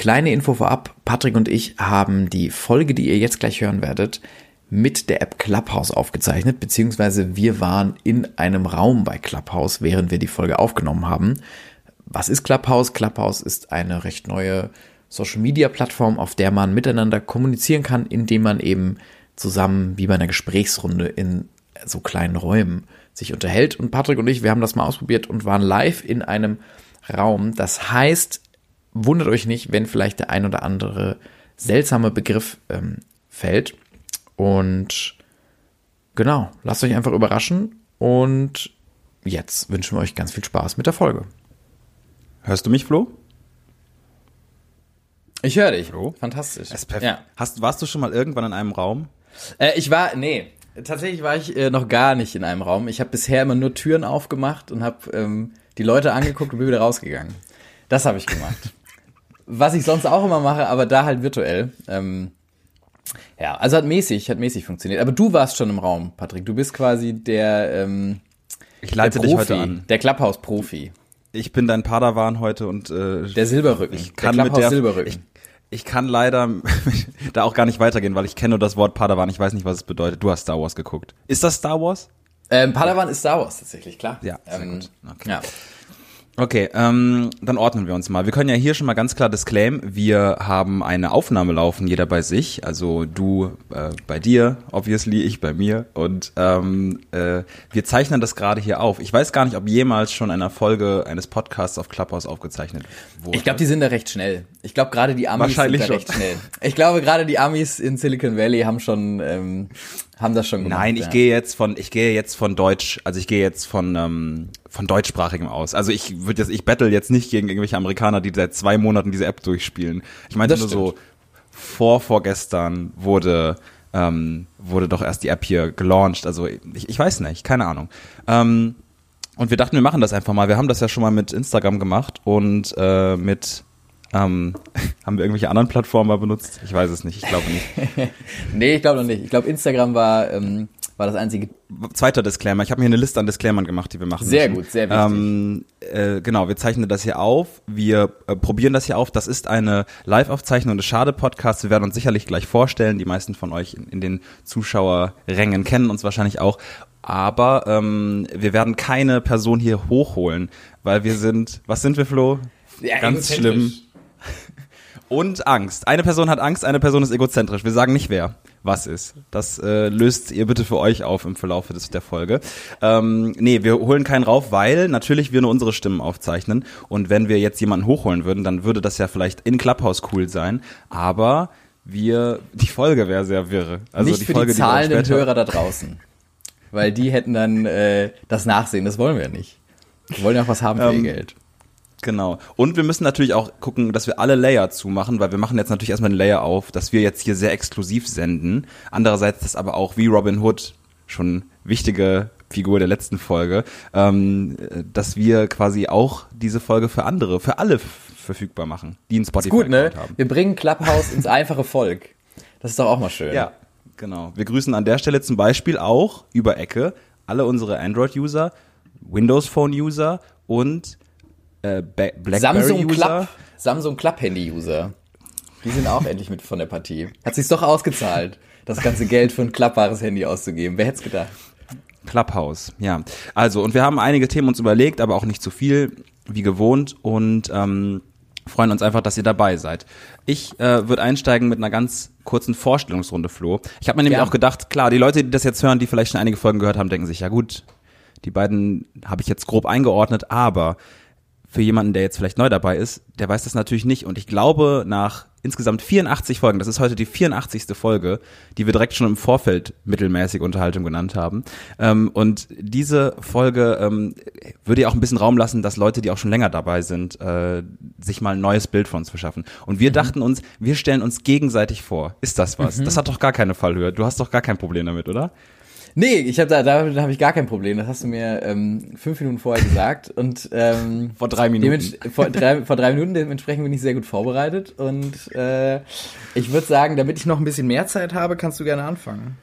Kleine Info vorab, Patrick und ich haben die Folge, die ihr jetzt gleich hören werdet, mit der App Clubhouse aufgezeichnet, beziehungsweise wir waren in einem Raum bei Clubhouse, während wir die Folge aufgenommen haben. Was ist Clubhouse? Clubhouse ist eine recht neue Social-Media-Plattform, auf der man miteinander kommunizieren kann, indem man eben zusammen wie bei einer Gesprächsrunde in so kleinen Räumen sich unterhält. Und Patrick und ich, wir haben das mal ausprobiert und waren live in einem Raum. Das heißt, wundert euch nicht, wenn vielleicht der ein oder andere seltsame Begriff ähm, fällt. Und genau, lasst euch einfach überraschen. Und jetzt wünschen wir euch ganz viel Spaß mit der Folge. Hörst du mich, Flo? Ich höre dich. Flo? Fantastisch. Ja. Hast, warst du schon mal irgendwann in einem Raum? Äh, ich war, nee, tatsächlich war ich äh, noch gar nicht in einem Raum. Ich habe bisher immer nur Türen aufgemacht und habe ähm, die Leute angeguckt und bin wieder rausgegangen. Das habe ich gemacht. Was ich sonst auch immer mache, aber da halt virtuell. Ähm, ja, also hat mäßig, hat mäßig funktioniert. Aber du warst schon im Raum, Patrick. Du bist quasi der, ähm, ich leite der dich Profi, heute an. der Clubhouse-Profi. Ich bin dein Padawan heute und äh, Der Silberrücken. ich kann der mit der Silberrücken. ich, ich kann leider da auch gar nicht weitergehen, weil ich kenne nur das Wort Padawan. Ich weiß nicht, was es bedeutet. Du hast Star Wars geguckt. Ist das Star Wars? ähm, Padawan ist Star Wars tatsächlich, klar. Ja, sehr ähm, gut. Okay. Ja. Okay, ähm, dann ordnen wir uns mal. Wir können ja hier schon mal ganz klar disclaim, wir haben eine Aufnahme laufen, jeder bei sich. Also du äh, bei dir, obviously, ich bei mir. Und ähm, äh, wir zeichnen das gerade hier auf. Ich weiß gar nicht, ob jemals schon eine Folge eines Podcasts auf Clubhouse aufgezeichnet wurde. Ich glaube, die sind da recht schnell. Ich glaube, gerade die Amis sind da schon. recht schnell. Ich glaube, gerade die Amis in Silicon Valley haben schon, ähm, haben das schon gemacht. Nein, ich ja. gehe jetzt von, ich gehe jetzt von Deutsch, also ich gehe jetzt von ähm, von deutschsprachigem aus. Also ich würde jetzt, ich battle jetzt nicht gegen irgendwelche Amerikaner, die seit zwei Monaten diese App durchspielen. Ich meinte Das nur so, vor vorgestern wurde ähm, wurde doch erst die App hier gelauncht. Also ich, ich weiß nicht, keine Ahnung. Ähm, und wir dachten, wir machen das einfach mal. Wir haben das ja schon mal mit Instagram gemacht und äh, mit ähm, haben wir irgendwelche anderen Plattformen mal benutzt? Ich weiß es nicht, ich glaube nicht. Nee, ich glaube noch nicht. Ich glaube, Instagram war, ähm, war das einzige. Zweiter Disclaimer. Ich habe mir eine Liste an Disclaimern gemacht, die wir machen Sehr müssen. gut, sehr wichtig. Ähm, äh, genau, wir zeichnen das hier auf. Wir äh, probieren das hier auf. Das ist eine Live-Aufzeichnung des Schade-Podcasts. Wir werden uns sicherlich gleich vorstellen. Die meisten von euch in, in den Zuschauerrängen kennen uns wahrscheinlich auch. Aber ähm, wir werden keine Person hier hochholen, weil wir sind, was sind wir, Flo? Ja, Ganz schlimm. Und Angst. Eine Person hat Angst, eine Person ist egozentrisch. Wir sagen nicht wer was ist. Das äh, löst ihr bitte für euch auf im Verlauf des, der Folge. Ähm, nee, wir holen keinen rauf, weil natürlich wir nur unsere Stimmen aufzeichnen. Und wenn wir jetzt jemanden hochholen würden, dann würde das ja vielleicht in Clubhouse cool sein. Aber wir, die Folge wäre sehr wirre. Also nicht die für Folge, die zahlenden später- Hörer da draußen. Weil die hätten dann äh, das Nachsehen. Das wollen wir ja nicht. Wir wollen ja auch was haben für ihr Ähm, Geld. Genau. Und wir müssen natürlich auch gucken, dass wir alle Layer zumachen, weil wir machen jetzt natürlich erstmal den Layer auf, dass wir jetzt hier sehr exklusiv senden. Andererseits ist aber auch wie Robin Hood schon wichtige Figur der letzten Folge, ähm, dass wir quasi auch diese Folge für andere, für alle verfügbar machen, die einen Spotify Gut, ne? haben. Wir bringen Clubhouse ins einfache Volk. Das ist doch auch mal schön. Ja, genau. Wir grüßen an der Stelle zum Beispiel auch über Ecke alle unsere Android-User, Windows Phone-User und äh, Ba- Samsung Blackberry-User. Club, Samsung Club Handy User. Die sind auch endlich mit von der Partie. Hat sich's doch ausgezahlt, das ganze Geld für ein klappbares Handy auszugeben. Wer hätte es gedacht? Clubhouse, ja. Also, und wir haben einige Themen uns überlegt, aber auch nicht zu viel, wie gewohnt, und ähm, freuen uns einfach, dass ihr dabei seid. Ich äh, würde einsteigen mit einer ganz kurzen Vorstellungsrunde, Flo. Ich habe mir nämlich Gern. auch gedacht, klar, die Leute, die das jetzt hören, die vielleicht schon einige Folgen gehört haben, denken sich, ja gut, die beiden habe ich jetzt grob eingeordnet, aber für jemanden, der jetzt vielleicht neu dabei ist, der weiß das natürlich nicht. Und ich glaube, nach insgesamt 84 Folgen, das ist heute die 84. Folge, die wir direkt schon im Vorfeld mittelmäßig Unterhaltung genannt haben. Ähm, und diese Folge ähm, würde ja auch ein bisschen Raum lassen, dass Leute, die auch schon länger dabei sind, äh, sich mal ein neues Bild von uns verschaffen. Und wir dachten uns, wir stellen uns gegenseitig vor. Ist das was? Das hat doch gar keine Fallhöhe. Du hast doch gar kein Problem damit, oder? Nee, ich hab da, da habe ich gar kein Problem. Das hast du mir ähm, fünf Minuten vorher gesagt. Und ähm, Vor drei Minuten. Vor drei, vor drei Minuten, dementsprechend bin ich sehr gut vorbereitet. Und äh, ich würde sagen, damit ich noch ein bisschen mehr Zeit habe, kannst du gerne anfangen.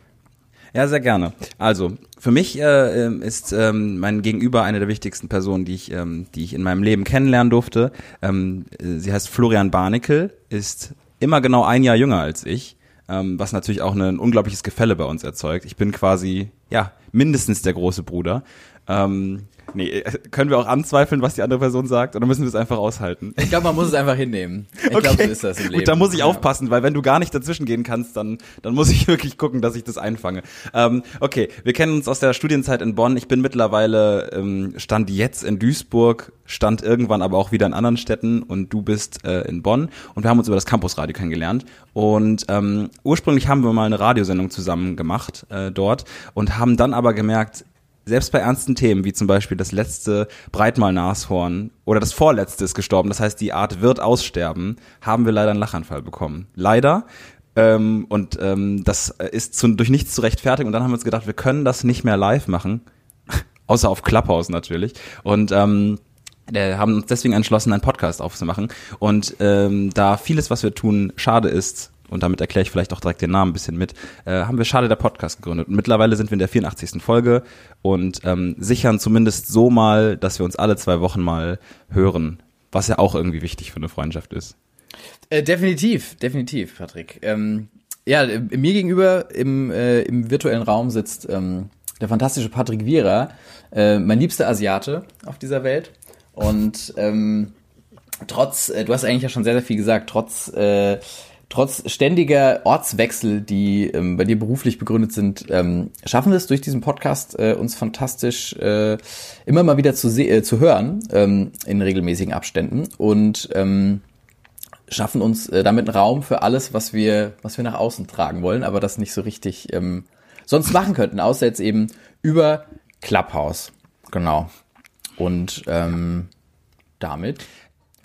Ja, sehr gerne. Also, für mich äh, ähm, ist ähm, mein Gegenüber eine der wichtigsten Personen, die ich, ähm, die ich in meinem Leben kennenlernen durfte. Ähm, äh, sie heißt Florian Barnickel, ist immer genau ein Jahr jünger als ich, ähm, was natürlich auch ein unglaubliches Gefälle bei uns erzeugt. Ich bin quasi, ja, mindestens der große Bruder. Ähm, Nee, äh, können wir auch anzweifeln, was die andere Person sagt, oder müssen wir es einfach aushalten? Ich glaube, man muss es einfach hinnehmen. Ich okay. glaube, so ist das im Leben. Gut, da muss ich ja. aufpassen, weil wenn du gar nicht dazwischen gehen kannst, dann, dann muss ich wirklich gucken, dass ich das einfange. Ähm, okay, wir kennen uns aus der Studienzeit in Bonn. Ich bin mittlerweile, ähm, stand jetzt in Duisburg, stand irgendwann aber auch wieder in anderen Städten und du bist äh, in Bonn und wir haben uns über das Campusradio kennengelernt. Und ähm, ursprünglich haben wir mal eine Radiosendung zusammen gemacht äh, dort und haben dann aber gemerkt, selbst bei ernsten Themen, wie zum Beispiel das letzte Breitmal-Nashorn oder das vorletzte ist gestorben, das heißt, die Art wird aussterben, haben wir leider einen Lachanfall bekommen. Leider. Ähm, und ähm, das ist zu, durch nichts zu rechtfertigen. Und dann haben wir uns gedacht, wir können das nicht mehr live machen. Außer auf Clubhouse natürlich. Und ähm, wir haben uns deswegen entschlossen, einen Podcast aufzumachen. Und ähm, da vieles, was wir tun, schade ist, und damit erkläre ich vielleicht auch direkt den Namen ein bisschen mit, äh, haben wir Schade der Podcast gegründet. Und mittlerweile sind wir in der 84. Folge und ähm, sichern zumindest so mal, dass wir uns alle zwei Wochen mal hören, was ja auch irgendwie wichtig für eine Freundschaft ist. Äh, definitiv, definitiv, Patrick. Ähm, ja, mir gegenüber im, äh, im virtuellen Raum sitzt ähm, der fantastische Patrick Viera, äh, mein liebster Asiate auf dieser Welt. Und ähm, trotz, äh, du hast eigentlich ja schon sehr, sehr viel gesagt, trotz äh, trotz ständiger Ortswechsel, die ähm, bei dir beruflich begründet sind, ähm, schaffen wir es durch diesen Podcast äh, uns fantastisch äh, immer mal wieder zu, äh, zu hören ähm, in regelmäßigen Abständen und ähm, schaffen uns äh, damit einen Raum für alles, was wir, was wir nach außen tragen wollen, aber das nicht so richtig ähm, sonst machen könnten, außer jetzt eben über Clubhouse. Genau. Und ähm, damit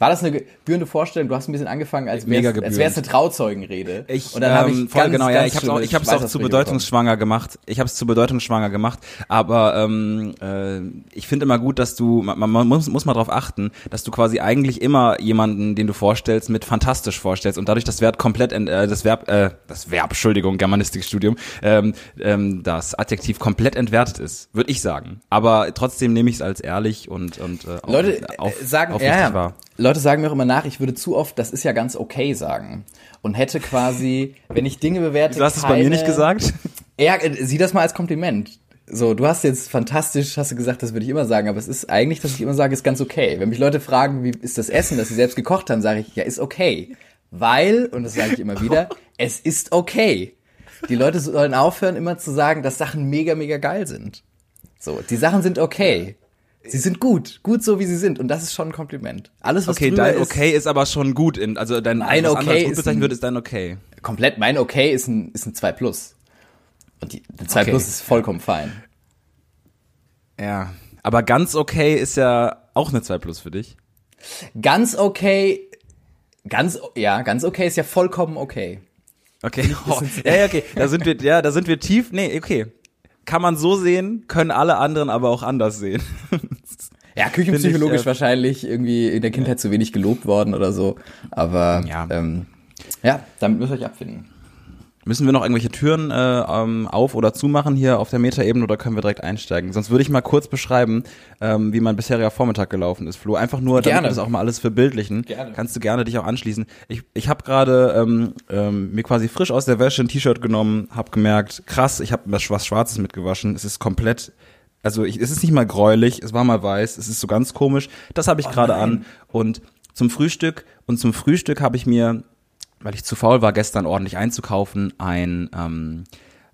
war das eine gebührende Vorstellung? Du hast ein bisschen angefangen, als wäre es eine Trauzeugenrede. Ich, und dann ähm, habe ich voll ganz, genau, ja, ich habe auch, ich hab's auch zu bedeutungsschwanger gemacht. Ich habe es zu bedeutungsschwanger gemacht. Aber ähm, äh, ich finde immer gut, dass du, man, man muss, muss mal darauf achten, dass du quasi eigentlich immer jemanden, den du vorstellst, mit fantastisch vorstellst und dadurch das Wert komplett, äh, das Verb, äh, das Verb, Entschuldigung, Germanistikstudium, ähm, ähm, das Adjektiv komplett entwertet ist, würde ich sagen. Aber trotzdem nehme ich es als ehrlich und und äh, Leute auf, sagen, ja, ja. War. Leute sagen mir auch immer nach, ich würde zu oft, das ist ja ganz okay sagen. Und hätte quasi, wenn ich Dinge bewerte. Du hast es bei mir nicht gesagt? Ja, äh, sieh das mal als Kompliment. So, du hast jetzt fantastisch, hast du gesagt, das würde ich immer sagen, aber es ist eigentlich, dass ich immer sage, ist ganz okay. Wenn mich Leute fragen, wie ist das Essen, das sie selbst gekocht haben, sage ich, ja, ist okay. Weil, und das sage ich immer wieder, es ist okay. Die Leute sollen aufhören, immer zu sagen, dass Sachen mega, mega geil sind. So, die Sachen sind okay. Sie sind gut, gut so wie sie sind und das ist schon ein Kompliment. Alles was Okay, dein okay ist, ist aber schon gut in also dein mein was okay gut bezeichnet wird ist dein okay. Komplett mein okay ist ein ist ein 2 plus. Und die 2 okay. plus ist vollkommen fein. Ja, aber ganz okay ist ja auch eine 2 plus für dich. Ganz okay ganz ja, ganz okay ist ja vollkommen okay. Okay. Oh, ja, ja, okay. Da sind wir ja, da sind wir tief. Nee, okay kann man so sehen, können alle anderen aber auch anders sehen. ja, küchenpsychologisch ich, äh, wahrscheinlich irgendwie in der Kindheit zu wenig gelobt worden oder so. Aber ja, ähm, ja damit müsst ihr euch abfinden. Müssen wir noch irgendwelche Türen äh, ähm, auf- oder zumachen hier auf der Metaebene oder können wir direkt einsteigen? Sonst würde ich mal kurz beschreiben, ähm, wie mein bisheriger Vormittag gelaufen ist, Flo. Einfach nur, gerne. damit wir das auch mal alles verbildlichen. Gerne. Kannst du gerne dich auch anschließen. Ich, ich habe gerade ähm, ähm, mir quasi frisch aus der Wäsche ein T-Shirt genommen, habe gemerkt, krass, ich habe was Schwarzes mitgewaschen. Es ist komplett also ich, es ist nicht mal gräulich, es war mal weiß, es ist so ganz komisch. Das habe ich oh gerade an und zum Frühstück und zum Frühstück habe ich mir weil ich zu faul war, gestern ordentlich einzukaufen, ein, ähm,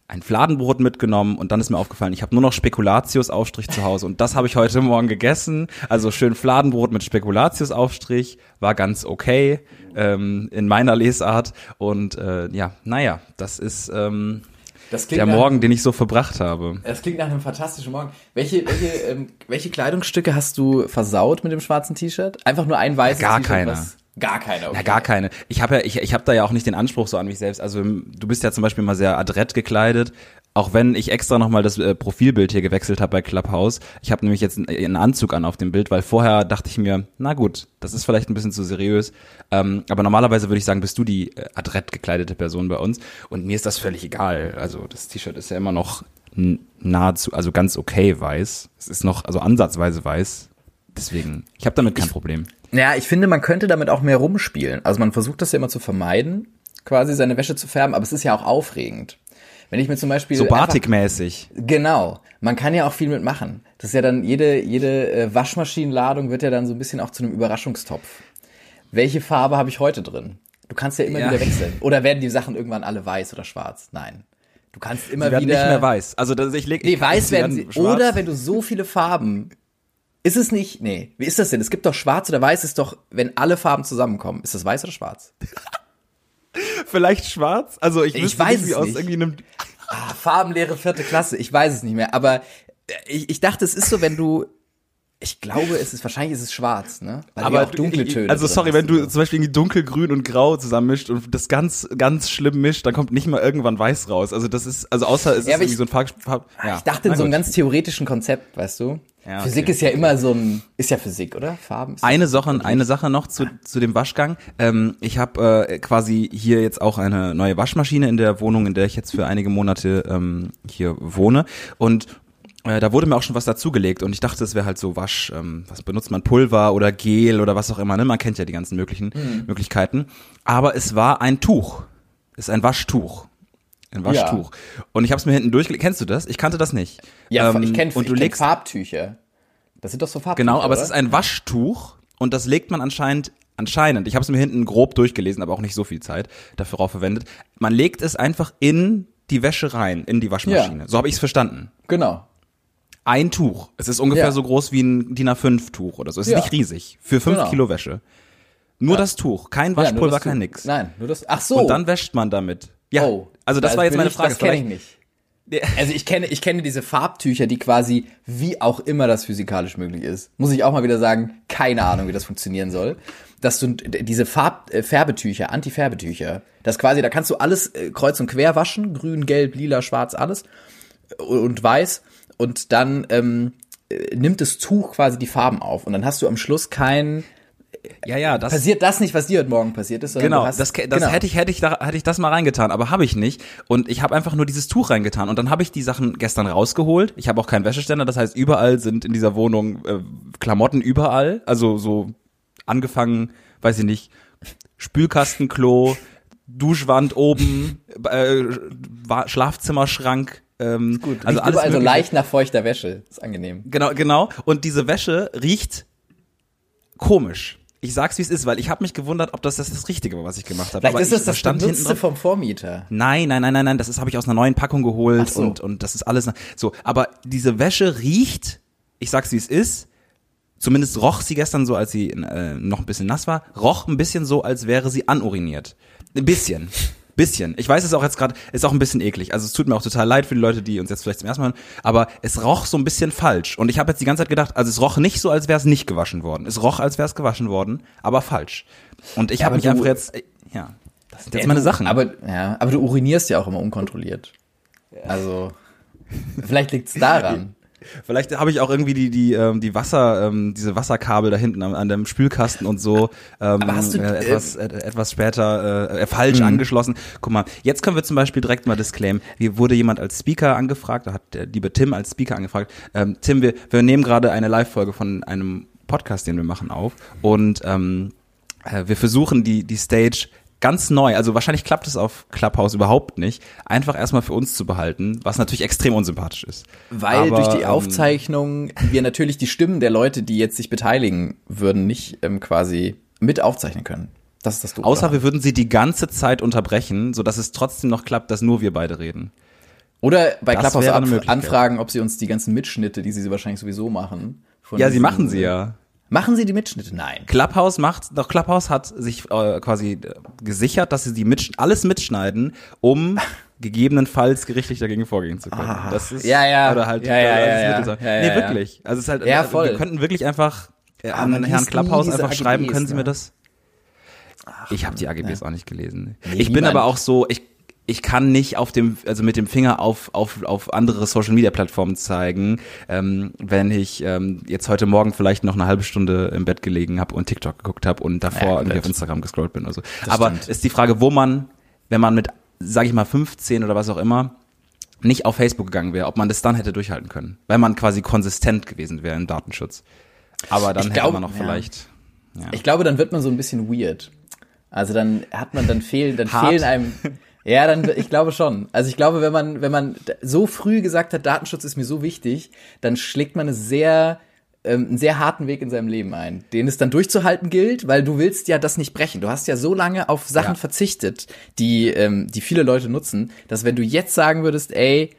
ein Fladenbrot mitgenommen und dann ist mir aufgefallen, ich habe nur noch Spekulatius-Aufstrich zu Hause und das habe ich heute Morgen gegessen. Also schön Fladenbrot mit Spekulatius-Aufstrich, war ganz okay ähm, in meiner Lesart und äh, ja, naja, das ist ähm, das der Morgen, nach, den ich so verbracht habe. Das klingt nach einem fantastischen Morgen. Welche, welche, ähm, welche Kleidungsstücke hast du versaut mit dem schwarzen T-Shirt? Einfach nur ein weißes Gar keine. Gar keine. Okay. Ja, gar keine. Ich habe ja, ich, ich habe da ja auch nicht den Anspruch so an mich selbst. Also du bist ja zum Beispiel mal sehr adrett gekleidet. Auch wenn ich extra nochmal das äh, Profilbild hier gewechselt habe bei Clubhouse. Ich habe nämlich jetzt einen, einen Anzug an auf dem Bild, weil vorher dachte ich mir, na gut, das ist vielleicht ein bisschen zu seriös. Ähm, aber normalerweise würde ich sagen, bist du die äh, adrett gekleidete Person bei uns. Und mir ist das völlig egal. Also das T-Shirt ist ja immer noch nahezu, also ganz okay weiß. Es ist noch, also ansatzweise weiß. Deswegen, ich habe damit kein ich, Problem. Ja, ich finde, man könnte damit auch mehr rumspielen. Also man versucht das ja immer zu vermeiden, quasi seine Wäsche zu färben, aber es ist ja auch aufregend. Wenn ich mir zum Beispiel. So batikmäßig. Genau. Man kann ja auch viel mitmachen. Das ist ja dann, jede, jede äh, Waschmaschinenladung wird ja dann so ein bisschen auch zu einem Überraschungstopf. Welche Farbe habe ich heute drin? Du kannst ja immer ja. wieder wechseln. Oder werden die Sachen irgendwann alle weiß oder schwarz? Nein. Du kannst immer sie werden wieder. nicht mehr weiß. Also das, ich leg. Nee, weiß werden sie. Schwarz. Oder wenn du so viele Farben. Ist es nicht? Nee. Wie ist das denn? Es gibt doch schwarz oder weiß ist doch, wenn alle Farben zusammenkommen. Ist das weiß oder schwarz? Vielleicht schwarz? Also ich, ich weiß es aus nicht. irgendwie einem ah, Farbenlehre vierte Klasse. Ich weiß es nicht mehr. Aber äh, ich, ich dachte, es ist so, wenn du ich glaube, es ist wahrscheinlich ist es schwarz, ne? Weil aber auch dunkle Töne. Also sorry, wenn du zum Beispiel dunkelgrün und grau zusammenmischt und das ganz ganz schlimm mischt, dann kommt nicht mal irgendwann weiß raus. Also das ist also außer es ja, ist irgendwie ich, so ein Farb, Farb ja. Ich dachte in so einem ganz theoretischen Konzept, weißt du? Ja, okay. Physik ist ja immer so ein ist ja Physik, oder? Farben. eine Sache, eine Sache noch zu zu dem Waschgang. Ähm, ich habe äh, quasi hier jetzt auch eine neue Waschmaschine in der Wohnung, in der ich jetzt für einige Monate ähm, hier wohne und äh, da wurde mir auch schon was dazugelegt und ich dachte, es wäre halt so Wasch, ähm, was benutzt man, Pulver oder Gel oder was auch immer, ne? Man kennt ja die ganzen möglichen mhm. Möglichkeiten. Aber es war ein Tuch. Es ist ein Waschtuch. Ein Waschtuch. Ja. Und ich habe es mir hinten durchgelegt. Kennst du das? Ich kannte das nicht. Ja, ähm, ich kenne kenn Farbtücher. Das sind doch so Farbtücher. Genau, aber oder? es ist ein Waschtuch und das legt man anscheinend anscheinend, ich habe es mir hinten grob durchgelesen, aber auch nicht so viel Zeit dafür verwendet. Man legt es einfach in die Wäsche rein, in die Waschmaschine. Ja. So habe ich es verstanden. Genau ein Tuch. Es ist ungefähr ja. so groß wie ein DIN A5-Tuch oder so. Es ist nicht riesig. Für fünf genau. Kilo Wäsche. Nur das Tuch. Kein Waschpulver, kein nix. Nein, nur das. Ach so. Und dann wäscht man damit. Ja. Oh, also das, das war jetzt meine Frage. Das kenne ich nicht. Also ich kenne, ich kenne diese Farbtücher, die quasi, wie auch immer das physikalisch möglich ist, muss ich auch mal wieder sagen, keine Ahnung, wie das funktionieren soll. Dass du diese Farb, äh, Färbetücher, Anti-Färbetücher, das quasi, da kannst du alles äh, kreuz und quer waschen, grün, gelb, lila, schwarz, alles und weiß und dann ähm, äh, nimmt das Tuch quasi die Farben auf und dann hast du am Schluss kein ja, ja, das passiert das nicht, was dir heute Morgen passiert ist. Genau, hast, das, das genau. hätte ich, hätte ich, da, hätte ich das mal reingetan, aber habe ich nicht. Und ich habe einfach nur dieses Tuch reingetan und dann habe ich die Sachen gestern rausgeholt. Ich habe auch keinen Wäscheständer, das heißt überall sind in dieser Wohnung äh, Klamotten überall, also so angefangen, weiß ich nicht, Spülkastenklo, Duschwand oben, äh, Schlafzimmerschrank, ähm, gut, also alles also leicht nach feuchter Wäsche. Ist angenehm. Genau, genau. Und diese Wäsche riecht komisch. Ich sag's wie es ist, weil ich habe mich gewundert, ob das, das das Richtige war, was ich gemacht habe. Vielleicht Aber ist das das stand hinten vom Vormieter. Nein, nein, nein, nein, nein. Das ist habe ich aus einer neuen Packung geholt so. und und das ist alles so. Aber diese Wäsche riecht. Ich sag's wie es ist. Zumindest roch sie gestern so, als sie äh, noch ein bisschen nass war. Roch ein bisschen so, als wäre sie anuriniert. Ein bisschen. Bisschen. Ich weiß es auch jetzt gerade, ist auch ein bisschen eklig. Also es tut mir auch total leid für die Leute, die uns jetzt vielleicht zum ersten Mal hören, aber es roch so ein bisschen falsch. Und ich habe jetzt die ganze Zeit gedacht, also es roch nicht so, als wäre es nicht gewaschen worden. Es roch, als wäre es gewaschen worden, aber falsch. Und ich ja, habe mich einfach jetzt, äh, ja, das sind jetzt meine Sachen. Aber, ja, aber du urinierst ja auch immer unkontrolliert. Also, vielleicht liegt's daran. Vielleicht habe ich auch irgendwie die die ähm, die Wasser ähm, diese Wasserkabel da hinten an, an dem Spülkasten und so ähm, du, äh, etwas äh, etwas später äh, falsch mhm. angeschlossen. Guck mal, jetzt können wir zum Beispiel direkt mal disclaimen. Hier wurde jemand als Speaker angefragt, da hat der liebe Tim als Speaker angefragt. Ähm, Tim, wir wir nehmen gerade eine Live-Folge von einem Podcast, den wir machen, auf und ähm, äh, wir versuchen die die Stage ganz neu, also wahrscheinlich klappt es auf Clubhouse überhaupt nicht, einfach erstmal für uns zu behalten, was natürlich extrem unsympathisch ist. Weil Aber, durch die ähm, Aufzeichnung wir natürlich die Stimmen der Leute, die jetzt sich beteiligen würden, nicht ähm, quasi mit aufzeichnen können. Das ist das Doofe. Außer wir würden sie die ganze Zeit unterbrechen, so dass es trotzdem noch klappt, dass nur wir beide reden. Oder bei das Clubhouse anfragen, ob sie uns die ganzen Mitschnitte, die sie wahrscheinlich sowieso machen. Ja, sie machen sie ja. Machen sie die Mitschnitte? Nein. Clubhouse macht, doch Clubhouse hat sich äh, quasi äh, gesichert, dass sie die mit, alles mitschneiden, um gegebenenfalls gerichtlich dagegen vorgehen zu können. Ah, das ist ja ja oder halt ja, ja, ja, ja, ja, ja, Nee, wirklich. Also es ist halt ja, voll. wir könnten wirklich einfach äh, ah, an Herrn Clubhouse einfach AGBs, schreiben, können Sie mir ne? das? Ach, ich habe die AGBs ja. auch nicht gelesen. Nee, ich bin aber auch so, ich ich kann nicht auf dem, also mit dem Finger auf, auf, auf andere Social Media Plattformen zeigen, ähm, wenn ich ähm, jetzt heute Morgen vielleicht noch eine halbe Stunde im Bett gelegen habe und TikTok geguckt habe und davor Ja, irgendwie auf Instagram gescrollt bin oder so. Das Aber stimmt. ist die Frage, wo man, wenn man mit, sag ich mal, 15 oder was auch immer, nicht auf Facebook gegangen wäre, ob man das dann hätte durchhalten können, weil man quasi konsistent gewesen wäre im Datenschutz. Aber dann Ich hätte glaub, man noch ja. vielleicht. Ja. Ich glaube, dann wird man so ein bisschen weird. Also dann hat man dann fehlen, dann Hart. fehlen einem. Ja, dann ich glaube schon. Also ich glaube, wenn man wenn man so früh gesagt hat, Datenschutz ist mir so wichtig, dann schlägt man eine sehr ähm, einen sehr harten Weg in seinem Leben ein, den es dann durchzuhalten gilt, weil du willst ja das nicht brechen. Du hast ja so lange auf Sachen Ja. verzichtet, die ähm, die viele Leute nutzen, dass wenn du jetzt sagen würdest, ey,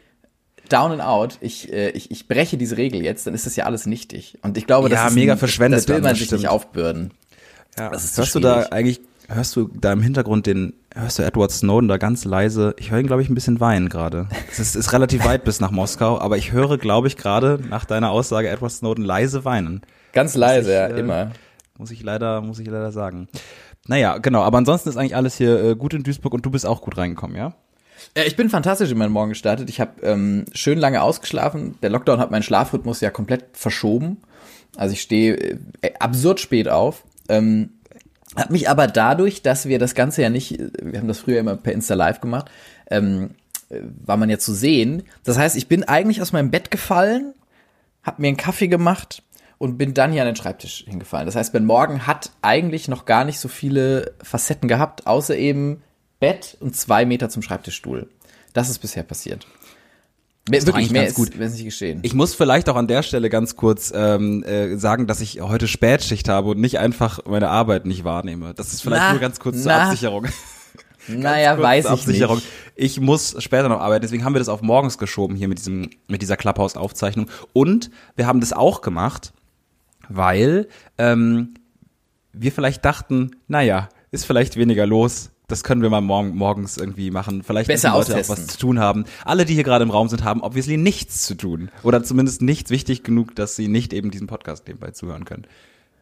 down and out, ich, äh, ich, ich breche diese Regel jetzt, dann ist das ja alles nichtig. Und ich glaube, Ja, das ist mega verschwendet Das will man sich stimmt. nicht aufbürden. Ja. Das ist hörst du da eigentlich, hörst du da im Hintergrund den, hörst du Edward Snowden da ganz leise? Ich höre ihn, glaube ich, ein bisschen weinen gerade. Es ist, ist relativ weit bis nach Moskau, aber ich höre, glaube ich, gerade nach deiner Aussage Edward Snowden leise weinen. Ganz leise, ich, ja, äh, immer. Muss ich leider, muss ich leider sagen. Naja, genau, aber ansonsten ist eigentlich alles hier äh, gut in Duisburg und du bist auch gut reingekommen, ja? Ja, ich bin fantastisch in meinen Morgen gestartet. Ich habe ähm, schön lange ausgeschlafen. Der Lockdown hat meinen Schlafrhythmus ja komplett verschoben. Also ich stehe äh, absurd spät auf. Ähm, hab mich aber dadurch, dass wir das Ganze ja nicht, wir haben das früher immer per Insta Live gemacht, ähm, äh, war man ja zu sehen. Das heißt, ich bin eigentlich aus meinem Bett gefallen, hab mir einen Kaffee gemacht und bin dann hier an den Schreibtisch hingefallen. Das heißt, mein Morgen hat eigentlich noch gar nicht so viele Facetten gehabt, außer eben Bett und zwei Meter zum Schreibtischstuhl. Das ist bisher passiert. Mehr, wirklich, mehr ganz ist, gut. ist nicht geschehen. Ich muss vielleicht auch an der Stelle ganz kurz ähm, äh, sagen, dass ich heute Spätschicht habe und nicht einfach meine Arbeit nicht wahrnehme. Das ist vielleicht Na, nur ganz kurz zur na. Absicherung. naja, weiß zur ich nicht. Absicherung. Ich muss später noch arbeiten, deswegen haben wir das auf morgens geschoben hier mit diesem mit dieser Clubhouse-Aufzeichnung. Und wir haben das auch gemacht, weil ähm, wir vielleicht dachten, naja, ist vielleicht weniger los. Das können wir mal morgen, morgens irgendwie machen. Vielleicht Besser müssen Leute auch was zu tun haben. Alle, die hier gerade im Raum sind, haben obviously nichts zu tun. Oder zumindest nichts wichtig genug, dass sie nicht eben diesem Podcast nebenbei zuhören können.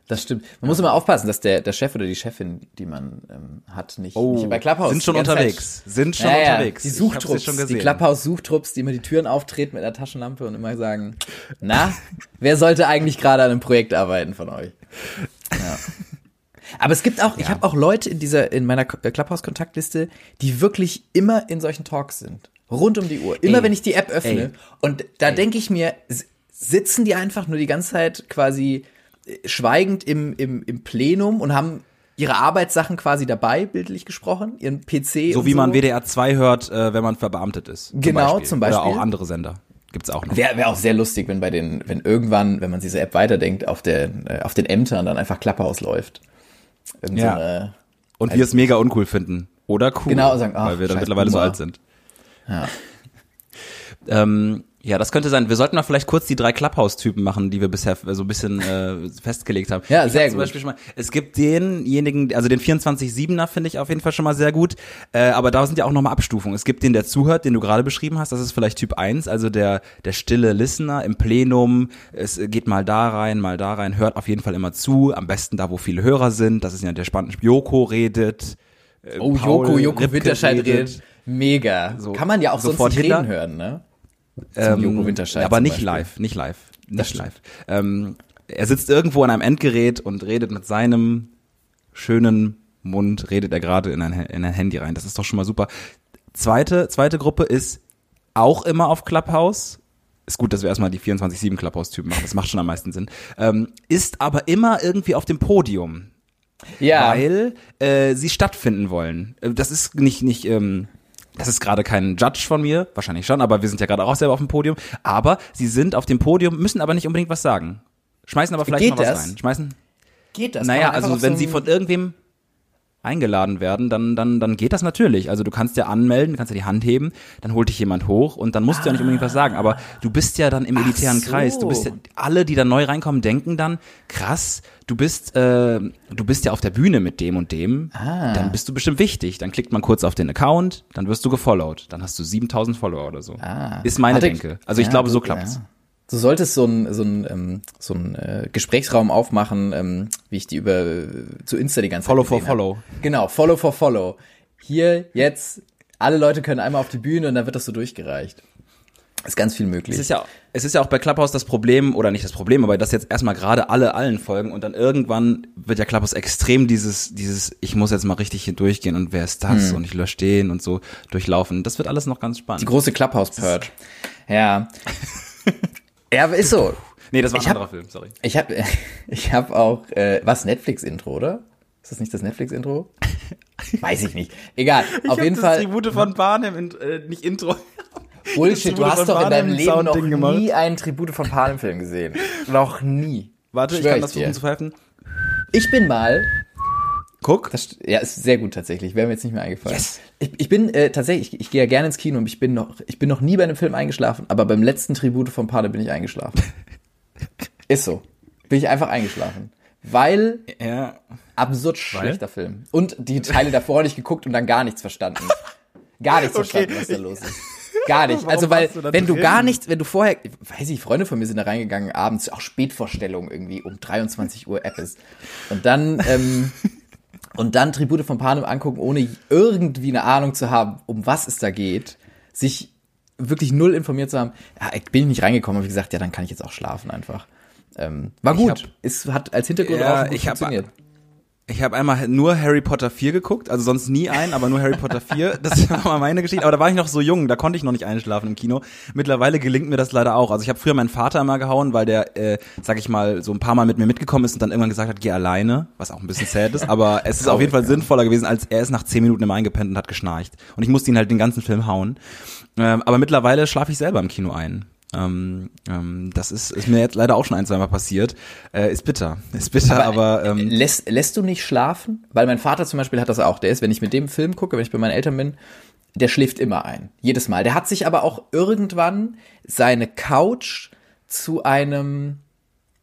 Das stimmt. Man muss immer aufpassen, dass der, der Chef oder die Chefin, die man ähm, hat, nicht, nicht bei Clubhouse Oh, sind schon unterwegs. Zeit- Sind schon Ja, ja, unterwegs. Die Suchtrupps, die. Clubhouse-Suchtrupps, die immer die Türen auftreten mit einer Taschenlampe und immer sagen, na, wer sollte eigentlich gerade an einem Projekt arbeiten von euch? Ja. Aber es gibt auch, ich habe auch Leute in dieser, in meiner äh, Clubhouse-Kontaktliste, die wirklich immer in solchen Talks sind. Rund um die Uhr. Immer Ey. wenn ich die App öffne. Ey. Und da denke ich mir, sitzen die einfach nur die ganze Zeit quasi äh, schweigend im, im, im Plenum und haben ihre Arbeitssachen quasi dabei, bildlich gesprochen, ihren PC So wie so. man WDR 2 hört, äh, wenn man verbeamtet ist. Zum Genau, zum Beispiel. Oder auch andere Sender. Gibt's auch noch. Wäre wär auch sehr lustig, wenn bei den, wenn irgendwann, wenn man diese App weiterdenkt, auf den, äh, auf den Ämtern dann einfach Clubhouse läuft. Irgend Ja. so eine, Und wir es mega uncool finden. Oder cool. Genau, sagen, ach, weil wir dann mittlerweile so Boomer. alt sind. Ja. Ähm, ja, das könnte sein. Wir sollten mal vielleicht kurz die drei Clubhouse-Typen machen, die wir bisher so ein bisschen äh, festgelegt haben. Ja, ich sehr gut. Beispiel schon mal, es gibt denjenigen, also den 24-7er finde ich auf jeden Fall schon mal sehr gut. Äh, aber da sind ja auch nochmal Abstufungen. Es gibt den, der zuhört, den du gerade beschrieben hast. Das ist vielleicht Typ 1, also der, der stille Listener im Plenum. Es geht mal da rein, mal da rein, hört auf jeden Fall immer zu. Am besten da, wo viele Hörer sind. Das ist ja der spannende Joko redet. äh, Oh, Paul Joko, Joko Winterscheid redet. Mega. So, Kann man ja auch sonst sofort nicht Hitler. reden hören, ne? Zum Ähm, Joko Winterscheid Aber zum nicht live, nicht live, nicht live. Ähm, er sitzt irgendwo an einem Endgerät und redet mit seinem schönen Mund, redet er gerade in ein, in ein Handy rein. Das ist doch schon mal super. Zweite, zweite Gruppe ist auch immer auf Clubhouse. Ist gut, dass wir erstmal die 24-7 Clubhouse-Typen machen. Das macht schon am meisten Sinn. Ähm, ist aber immer irgendwie auf dem Podium Ja. weil äh, sie stattfinden wollen. Äh, Das ist nicht nicht ähm, das ist gerade kein Judge von mir, wahrscheinlich schon, aber wir sind ja gerade auch selber auf dem Podium. Aber sie sind auf dem Podium, müssen aber nicht unbedingt was sagen. Schmeißen aber vielleicht Geht mal was das? rein. Schmeißen. Geht das? naja, also wenn sie von irgendwem eingeladen werden, dann, dann, dann geht das natürlich. Also du kannst ja anmelden, du kannst ja die Hand heben, dann holt dich jemand hoch und dann musst du ja nicht unbedingt was sagen. Aber du bist ja dann im elitären so. Kreis. Du bist ja, alle, die da neu reinkommen, denken dann, krass, du bist, äh, du bist ja auf der Bühne mit dem und dem, Ah. dann bist du bestimmt wichtig. Dann klickt man kurz auf den Account, dann wirst du gefollowt. Dann hast du 7000 Follower oder so. Ah. Ist meine Hatte- Denke. Also ich Ja, glaube, so klappt's. ja. Du solltest so ein so ein ähm, so ein äh, Gesprächsraum aufmachen, ähm, wie ich die über äh, zu Insta die ganze Follow Zeit for gesehen hab. follow. Genau, Follow for Follow. Hier jetzt alle Leute können einmal auf die Bühne und dann wird das so durchgereicht. Ist ganz viel möglich. Es ist ja, es ist ja auch bei Clubhouse das Problem, oder nicht das Problem, aber das jetzt erstmal gerade alle allen folgen und dann irgendwann wird ja Clubhouse extrem dieses, dieses, ich muss jetzt mal richtig hier durchgehen und wer ist das und ich lösche den und so durchlaufen. Das wird alles noch ganz spannend. Die große Clubhouse-Purge. Ja. ja, aber ist so. nee, das war ein Ich hab- anderer Film, sorry. Ich habe ich hab auch, äh, was, Netflix-Intro, oder? Ist das nicht das Netflix-Intro? Weiß ich nicht. Egal, auf jeden Fall. Tribute von Barnum, äh, nicht Intro. Bullshit, du hast doch in deinem Leben noch Soundding gemacht. nie einen Tribute von Panem-Film gesehen. Noch nie. Warte, ich Schwör kann das dir. versuchen zu verhelfen. Ich bin mal Guck. Das, ja, ist sehr gut tatsächlich. Wäre mir jetzt nicht mehr eingefallen. Yes. Ich, ich bin äh, tatsächlich, ich, ich gehe ja gerne ins Kino und ich bin noch, ich bin noch nie bei einem Film eingeschlafen, aber beim letzten Tribute von Pane bin ich eingeschlafen. ist so. Bin ich einfach eingeschlafen. Weil Ja. absurd schlechter Film. Und die Teile davor nicht geguckt und dann gar nichts verstanden. Gar nichts Okay. verstanden, was da los ist. Gar nicht. Warum Also weil, du wenn du gar nichts, wenn du vorher, weiß ich, Freunde von mir sind da reingegangen abends, auch Spätvorstellung irgendwie um 23 Uhr App ist. Und dann, ähm, und dann Tribute von Panem angucken, ohne irgendwie eine Ahnung zu haben, um was es da geht, sich wirklich null informiert zu haben. Ja, ich bin nicht reingekommen, habe ich gesagt, ja, dann kann ich jetzt auch schlafen einfach. Ähm, war Ich gut. hab- es hat als Hintergrund Ja, auch gut ich hab- funktioniert. Ich habe einmal nur Harry Potter 4 geguckt, also sonst nie ein, aber nur Harry Potter 4. Das war mal meine Geschichte. Aber da war ich noch so jung, da konnte ich noch nicht einschlafen im Kino. Mittlerweile gelingt mir das leider auch. Also ich habe früher meinen Vater immer gehauen, weil der, äh, sag ich mal, so ein paar Mal mit mir mitgekommen ist und dann irgendwann gesagt hat, geh alleine, was auch ein bisschen sad ist. Aber es ist auf jeden Fall sinnvoller gewesen, als er ist nach 10 Minuten immer eingepennt und hat geschnarcht. Und ich musste ihn halt den ganzen Film hauen. Ähm, aber mittlerweile schlafe ich selber im Kino ein. Ähm, ähm, das ist, ist mir jetzt leider auch schon ein, zweimal passiert. Äh, ist bitter. Ist bitter, aber, ähm, lässt, lässt du nicht schlafen? Weil mein Vater zum Beispiel hat das auch. Der ist, wenn ich mit dem Film gucke, wenn ich bei meinen Eltern bin, der schläft immer ein. Jedes Mal. Der hat sich aber auch irgendwann seine Couch zu einem,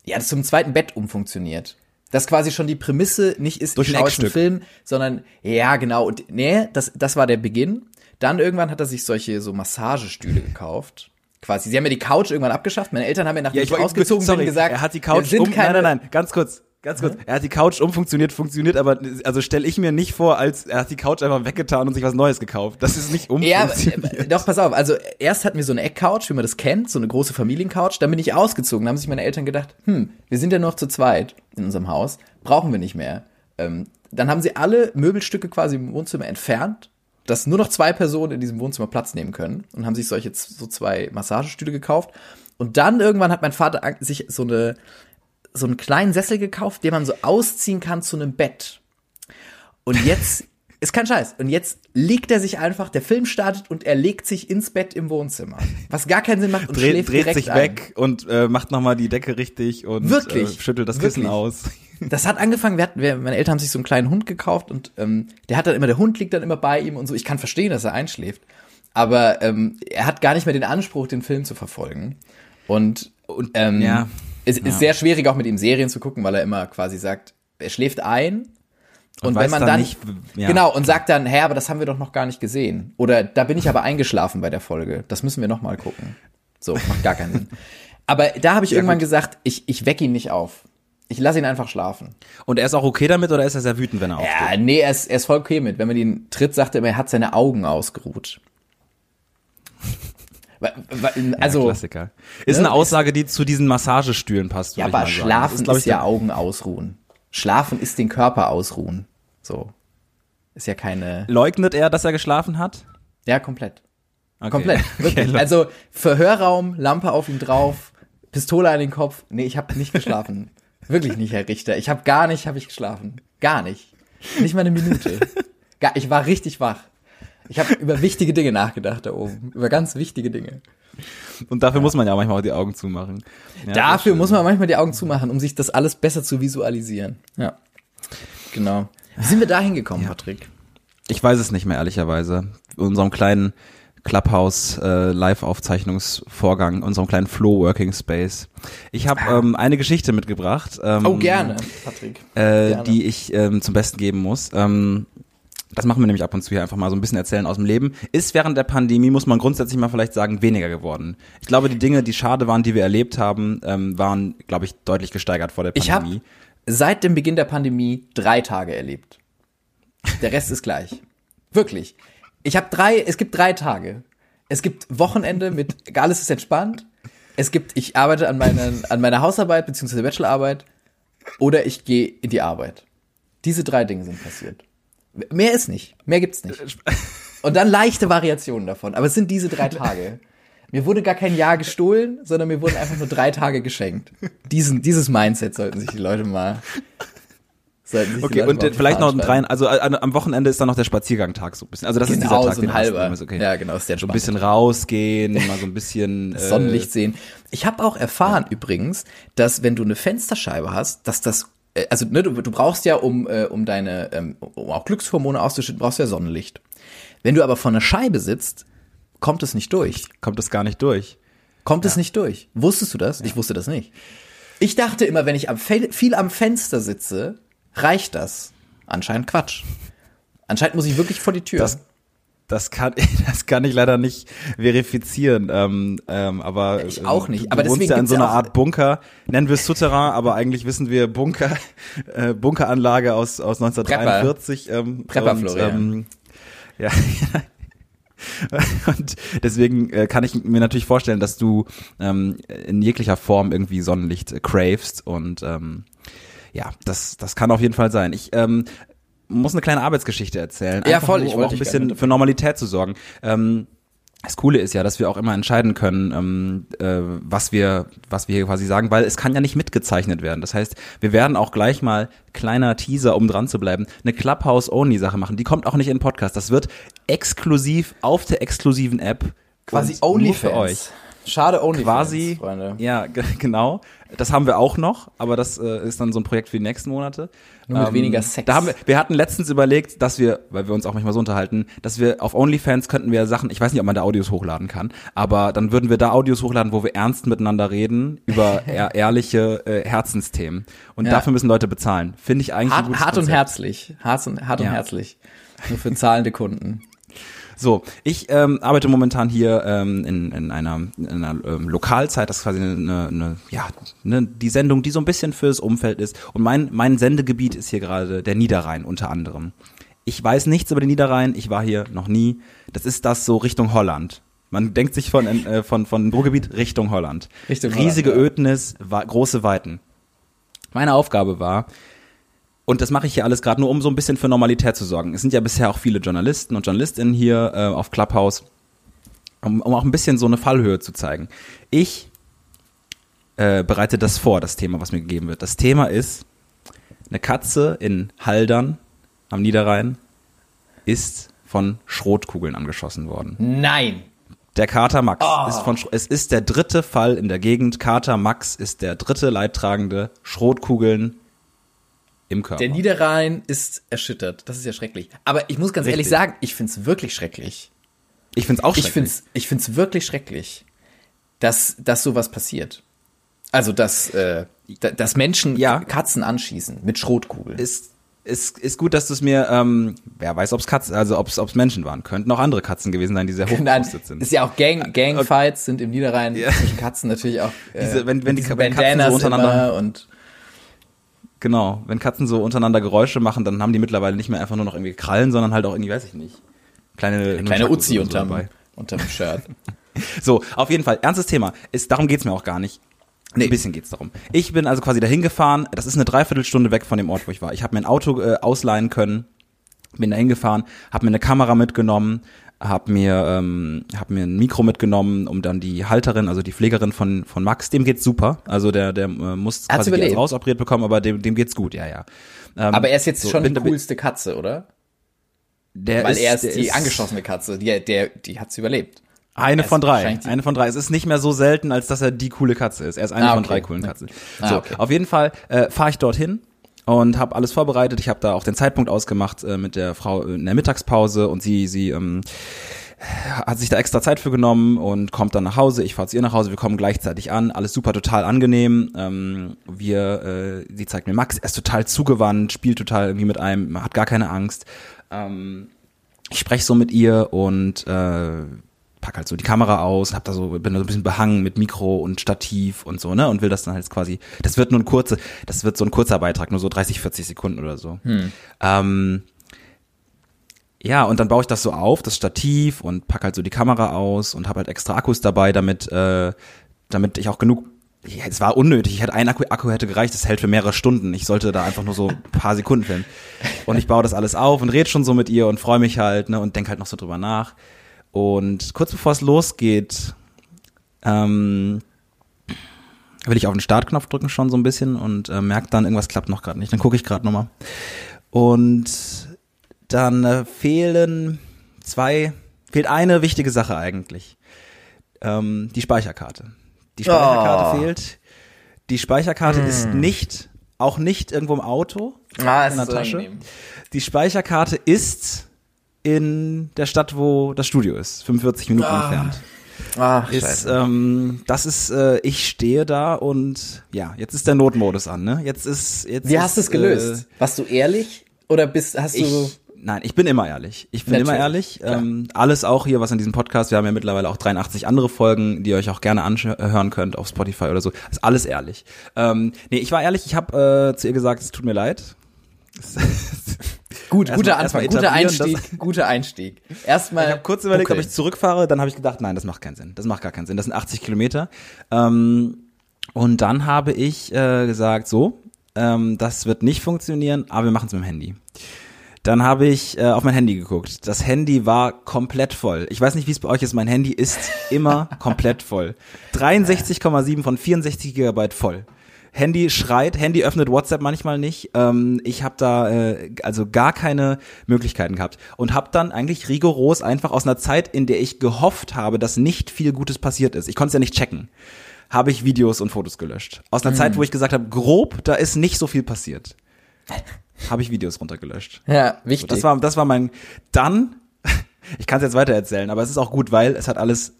ja, zum zweiten Bett umfunktioniert. Das quasi schon die Prämisse nicht ist, Durch ich schaue einen. Film, sondern, ja, genau. Und, nee, das, das war der Beginn. Dann irgendwann hat er sich solche so Massagestühle gekauft. Quasi. Sie haben ja die Couch irgendwann abgeschafft. Meine Eltern haben ja, nachdem ich, wollte- ausgezogen sorry, bin, gesagt, er hat die Couch um, keine, nein, nein, nein, ganz kurz, ganz kurz. Er hat die Couch umfunktioniert, funktioniert, aber also stelle ich mir nicht vor, als er hat die Couch einfach weggetan und sich was Neues gekauft. Das ist nicht Ja, umfunktioniert. äh, doch, pass auf. Also erst hatten wir so eine Eckcouch, wie man das kennt, so eine große Familiencouch. Dann bin ich ausgezogen. Da haben sich meine Eltern gedacht, hm, wir sind ja noch zu zweit in unserem Haus, brauchen wir nicht mehr. Ähm, dann haben sie alle Möbelstücke quasi im Wohnzimmer entfernt, dass nur noch zwei Personen in diesem Wohnzimmer Platz nehmen können und haben sich solche so zwei Massagestühle gekauft. Und dann irgendwann hat mein Vater sich so eine so einen kleinen Sessel gekauft, den man so ausziehen kann zu einem Bett. Und jetzt ist kein Scheiß. Und jetzt legt er sich einfach, der Film startet und er legt sich ins Bett im Wohnzimmer. Was gar keinen Sinn macht und Dreht, schläft dreht direkt sich ein. weg und äh, macht nochmal die Decke richtig und? Äh, schüttelt das Kissen Wirklich? aus. Das hat angefangen, wir hatten, wir, meine Eltern haben sich so einen kleinen Hund gekauft und ähm, der hat dann immer, der Hund liegt dann immer bei ihm und so. Ich kann verstehen, dass er einschläft. Aber ähm, er hat gar nicht mehr den Anspruch, den Film zu verfolgen. Und, Und, ähm, ja. es ist sehr schwierig, auch mit ihm Serien zu gucken, weil er immer quasi sagt, er schläft ein. Und, Und wenn man dann dann, nicht, ja. genau, und sagt dann, hä, aber das haben wir doch noch gar nicht gesehen. Oder da bin ich aber eingeschlafen bei der Folge. Das müssen wir noch mal gucken. So, macht gar keinen Sinn. Aber da habe ich irgendwann gesagt, ich, ich weck ihn nicht auf. Ich lasse ihn einfach schlafen. Und er ist auch okay damit oder ist er sehr wütend, wenn er aufsteht? Ja, nee, er ist, er ist voll okay mit. Wenn man ihn tritt, sagt er immer, er hat seine Augen ausgeruht. Also, ja, Klassiker. Ist Ne? eine Aussage, die zu diesen Massagestühlen passt. ich aber Schlafen ist, ich, ja Augen ausruhen. Schlafen ist den Körper ausruhen. So. Ist ja keine. Leugnet er, dass er geschlafen hat? Ja, komplett. Okay. Komplett. Wirklich. Okay, Also Verhörraum, Lampe auf ihm drauf, Pistole an den Kopf. Nee, ich habe nicht geschlafen. Wirklich nicht, Herr Richter. Ich habe gar nicht, habe ich geschlafen. Gar nicht. Nicht mal eine Minute. Gar, ich war richtig wach. Ich habe über wichtige Dinge nachgedacht da oben. Über ganz wichtige Dinge. Und dafür muss man ja manchmal auch die Augen zumachen. Ja, Dafür muss man manchmal die Augen zumachen, um sich das alles besser zu visualisieren. Ja. Genau. Wie sind wir da hingekommen, Patrick? Ich weiß es nicht mehr, ehrlicherweise. In unserem kleinen Clubhouse äh, Live-Aufzeichnungsvorgang, unserem kleinen Flow Working Space. Ich habe ähm, eine Geschichte mitgebracht. Ähm, Oh, gerne, Patrick. Äh, Gerne. die ich ähm, zum Besten geben muss. Ähm, das machen wir nämlich ab und zu hier einfach mal so ein bisschen erzählen aus dem Leben. Ist während der Pandemie, muss man grundsätzlich mal vielleicht sagen, weniger geworden. Ich glaube, die Dinge, die schade waren, die wir erlebt haben, ähm, waren, glaube ich, deutlich gesteigert vor der Ich habe Pandemie. seit dem Beginn der Pandemie drei Tage erlebt. Der Rest ist gleich. Wirklich. Ich habe drei, es gibt drei Tage. Es gibt Wochenende mit alles ist entspannt. Es gibt, ich arbeite an, meinen, an meiner Hausarbeit beziehungsweise Bachelorarbeit oder ich gehe in die Arbeit. Diese drei Dinge sind passiert. Mehr ist nicht. Mehr gibt's nicht. Und dann leichte Variationen davon. Aber es sind diese drei Tage. Mir wurde gar kein Jahr gestohlen, sondern mir wurden einfach nur drei Tage geschenkt. Diesen, dieses Mindset sollten sich die Leute mal. Sollten sich okay, und vielleicht noch ein drei, also äh, am Wochenende ist dann noch der Spaziergangtag so ein bisschen. Also das genau, ist dieser Tag, so ein halber. Okay. Ja, genau, ist der So ein bisschen rausgehen, mal so ein bisschen äh, Sonnenlicht sehen. Ich habe auch erfahren ja. übrigens, dass wenn du eine Fensterscheibe hast, dass das äh, also ne, du, du brauchst ja um äh, um deine ähm, um auch Glückshormone auszuschütten, brauchst du ja Sonnenlicht. Wenn du aber vor einer Scheibe sitzt, kommt es nicht durch. Kommt es gar nicht durch. Kommt ja. es nicht durch. Wusstest du das? Ja. Ich wusste das nicht. Ich dachte immer, wenn ich am, viel am Fenster sitze, reicht das. Anscheinend Quatsch. Anscheinend muss ich wirklich vor die Tür. Das, das kann, das kann ich leider nicht verifizieren, ähm, ähm, aber ich auch nicht. Du, aber du wohnst ja in so einer Art Bunker, nennen wir es Souterrain, aber eigentlich wissen wir Bunker, äh, Bunkeranlage aus aus 1943. Prepper, ähm, Prepper und, Florian. Ähm, ja, Und deswegen äh, kann ich mir natürlich vorstellen, dass du ähm, in jeglicher Form irgendwie Sonnenlicht äh, cravest und ähm, ja, das, das kann auf jeden Fall sein. Ich ähm, muss eine kleine Arbeitsgeschichte erzählen. ja, voll. ich wollte ein bisschen für Normalität zu sorgen. Ähm, das Coole ist ja, dass wir auch immer entscheiden können, ähm, äh, was wir, was wir hier quasi sagen, weil es kann ja nicht mitgezeichnet werden. Das heißt, wir werden auch gleich mal kleiner Teaser, um dran zu bleiben, eine Clubhouse-Only-Sache machen. Die kommt auch nicht in den Podcast. Das wird exklusiv auf der exklusiven App. Quasi Only für euch. Schade Only Quasi, Freunde. Ja, genau. Das haben wir auch noch, aber das äh, ist dann so ein Projekt für die nächsten Monate. Nur mit ähm, weniger Sex. Da haben wir, wir hatten letztens überlegt, dass wir, weil wir uns auch manchmal so unterhalten, dass wir auf OnlyFans könnten wir Sachen, ich weiß nicht, ob man da Audios hochladen kann, aber dann würden wir da Audios hochladen, wo wir ernst miteinander reden über eher ehrliche äh, Herzensthemen. Und ja. dafür müssen Leute bezahlen. Finde ich eigentlich hart, hart und herzlich. Hart und, hart und ja. herzlich. Nur für zahlende Kunden. So, ich ähm, arbeite momentan hier ähm, in, in einer, in einer ähm, Lokalzeit, das ist quasi eine, eine ja, eine, die Sendung, die so ein bisschen fürs Umfeld ist. Und mein, mein Sendegebiet ist hier gerade der Niederrhein unter anderem. Ich weiß nichts über den Niederrhein, ich war hier noch nie. Das ist das so Richtung Holland. Man denkt sich von, äh, von, von Ruhrgebiet Richtung Holland. Richtung Riesige Holland, ja. Ödnis, große Weiten. Meine Aufgabe war, und das mache ich hier alles gerade nur, um so ein bisschen für Normalität zu sorgen. Es sind ja bisher auch viele Journalisten und Journalistinnen hier äh, auf Clubhouse, um, um auch ein bisschen so eine Fallhöhe zu zeigen. Ich äh, bereite das vor, das Thema, was mir gegeben wird. Das Thema ist, eine Katze in Haldern am Niederrhein ist von Schrotkugeln angeschossen worden. Nein! Der Kater Max oh. ist von, es ist der dritte Fall in der Gegend. Kater Max ist der dritte Leidtragende. Schrotkugeln im Körper. Der Niederrhein ist erschüttert. Das ist ja schrecklich. Aber ich muss ganz Richtig. ehrlich sagen, ich find's wirklich schrecklich. Ich find's auch schrecklich. Ich find's, ich find's wirklich schrecklich, dass, dass sowas passiert. Also, dass, äh, dass Menschen ja. Katzen anschießen mit Schrotkugeln. Ist, ist, ist gut, dass du es mir, ähm, wer weiß, ob es Katzen, also ob es Menschen waren. Könnten auch andere Katzen gewesen sein, die sehr hochgerüstet sind. Ist ja auch Gang, Gangfights sind im Niederrhein ja. zwischen Katzen natürlich auch. Äh, diese, wenn, wenn die wenn Katzen so untereinander und Genau, wenn Katzen so untereinander Geräusche machen, dann haben die mittlerweile nicht mehr einfach nur noch irgendwie Krallen, sondern halt auch irgendwie, weiß ich nicht, kleine, kleine Uzi unterm, dabei. unterm Shirt. so, auf jeden Fall, ernstes Thema. Ist, darum geht's mir auch gar nicht. Nee. Ein bisschen geht's darum. Ich bin also quasi dahin gefahren. Das ist eine Dreiviertelstunde weg von dem Ort, wo ich war. Ich habe mir ein Auto äh, ausleihen können, bin dahin gefahren, habe mir eine Kamera mitgenommen, habe mir ähm, hab mir ein Mikro mitgenommen, um dann die Halterin, also die Pflegerin von von Max, dem geht's super. Also der der äh, muss quasi rausoperiert bekommen, aber dem dem geht's gut, ja ja. Ähm, aber er ist jetzt so, schon bin, die coolste Katze, oder? Der Weil ist, er ist die ist angeschossene Katze, die der die hat's überlebt. Eine von drei. Eine von drei. Es ist nicht mehr so selten, als dass er die coole Katze ist. Er ist eine ah, okay. von drei coolen Katzen. Ah, so, okay. auf jeden Fall äh, fahre ich dorthin und habe alles vorbereitet. Ich habe da auch den Zeitpunkt ausgemacht äh, mit der Frau in der Mittagspause und sie sie ähm, hat sich da extra Zeit für genommen und kommt dann nach Hause. Ich fahre zu ihr nach Hause, wir kommen gleichzeitig an, alles super total angenehm. Ähm, wir, äh, sie zeigt mir Max, er ist total zugewandt, spielt total irgendwie mit einem, hat gar keine Angst. Ähm, ich spreche so mit ihr und äh, pack halt so die Kamera aus, hab da so, bin da so ein bisschen behangen mit Mikro und Stativ und so, ne? Und will das dann halt quasi, das wird nur ein kurze, das wird so ein kurzer Beitrag, nur so 30, 40 Sekunden oder so. Hm. Ähm, ja, und dann baue ich das so auf, das Stativ und pack halt so die Kamera aus und habe halt extra Akkus dabei, damit, äh, damit ich auch genug ja, es war unnötig. Ich hätte ein Akku, Akku hätte gereicht, das hält für mehrere Stunden. Ich sollte da einfach nur so ein paar Sekunden filmen. Und ich baue das alles auf und rede schon so mit ihr und freue mich halt, ne, und denk halt noch so drüber nach. Und kurz bevor es losgeht, ähm, will ich auf den Startknopf drücken schon so ein bisschen und äh, merke dann, irgendwas klappt noch gerade nicht. Dann gucke ich gerade nochmal. Und dann äh, fehlen zwei, fehlt eine wichtige Sache eigentlich. Ähm, die Speicherkarte. Die Speicherkarte Oh. fehlt. Die Speicherkarte Hm. ist nicht, auch nicht irgendwo im Auto, Ah, in der Tasche. Die Speicherkarte ist in der Stadt, wo das Studio ist, 45 Minuten Ah, entfernt. Ach, Ist, ähm, das ist, äh, ich stehe da und ja, jetzt ist der Notmodus an, ne? Jetzt ist, jetzt Wie ist, hast du es gelöst? Warst du ehrlich? Oder bist, hast Äh, du. ich, nein, ich bin immer ehrlich. Ich bin Natürlich, immer ehrlich. klar. Ähm, alles auch hier, was in diesem Podcast, wir haben ja mittlerweile auch 83 andere Folgen, die ihr euch auch gerne anhören könnt auf Spotify oder so. Ist alles ehrlich. Ähm, nee, ich war ehrlich, ich habe äh, zu ihr gesagt, es tut mir leid. Gut, Erstmal- guter erstmal Anfang, guter Einstieg, guter Einstieg. Erstmal. Ich habe kurz überlegt, ob buckeln. ich zurückfahre, dann habe ich gedacht, nein, das macht keinen Sinn. Das macht gar keinen Sinn. Das sind 80 Kilometer. Ähm, und dann habe ich äh, gesagt, so, ähm, das wird nicht funktionieren, aber wir machen es mit dem Handy. Dann habe ich äh, auf mein Handy geguckt. Das Handy war komplett voll. Ich weiß nicht, wie es bei euch ist. Mein Handy ist immer komplett voll. 63,7 von 64 Gigabyte voll. Handy schreit, Handy öffnet WhatsApp manchmal nicht. Ähm, ich habe da äh, also gar keine Möglichkeiten gehabt und habe dann eigentlich rigoros einfach aus einer Zeit, in der ich gehofft habe, dass nicht viel Gutes passiert ist. Ich konnte es ja nicht checken. Habe ich Videos und Fotos gelöscht. Aus einer Zeit, wo ich gesagt habe, grob, da ist nicht so viel passiert. Habe ich Videos runtergelöscht. Ja, So, wichtig. das war, das war mein. Dann, ich kann es jetzt weiter erzählen, aber es ist auch gut, weil es hat alles,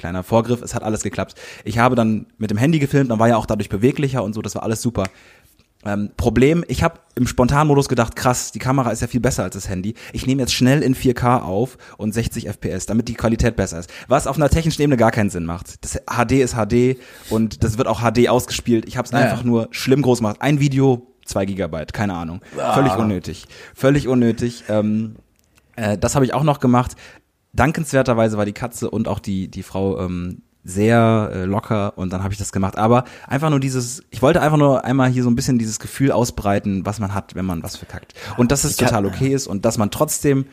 kleiner Vorgriff, es hat alles geklappt. Ich habe dann mit dem Handy gefilmt, dann war ja auch dadurch beweglicher und so, das war alles super. Ähm, Problem, ich habe im Spontanmodus gedacht, krass, die Kamera ist ja viel besser als das Handy. Ich nehme jetzt schnell in 4K auf und 60 FPS, damit die Qualität besser ist. Was auf einer technischen Ebene gar keinen Sinn macht. Das HD ist HD und das wird auch HD ausgespielt. Ich habe es Ja. einfach nur schlimm groß gemacht. Ein Video, zwei Gigabyte, keine Ahnung. Völlig unnötig. Völlig unnötig. Ähm, äh, das habe ich auch noch gemacht. Dankenswerterweise war die Katze und auch die, die Frau ähm, sehr äh, locker und dann habe ich das gemacht. Aber einfach nur dieses, ich wollte einfach nur einmal hier so ein bisschen dieses Gefühl ausbreiten, was man hat, wenn man was verkackt. Und dass es total okay ist und dass man trotzdem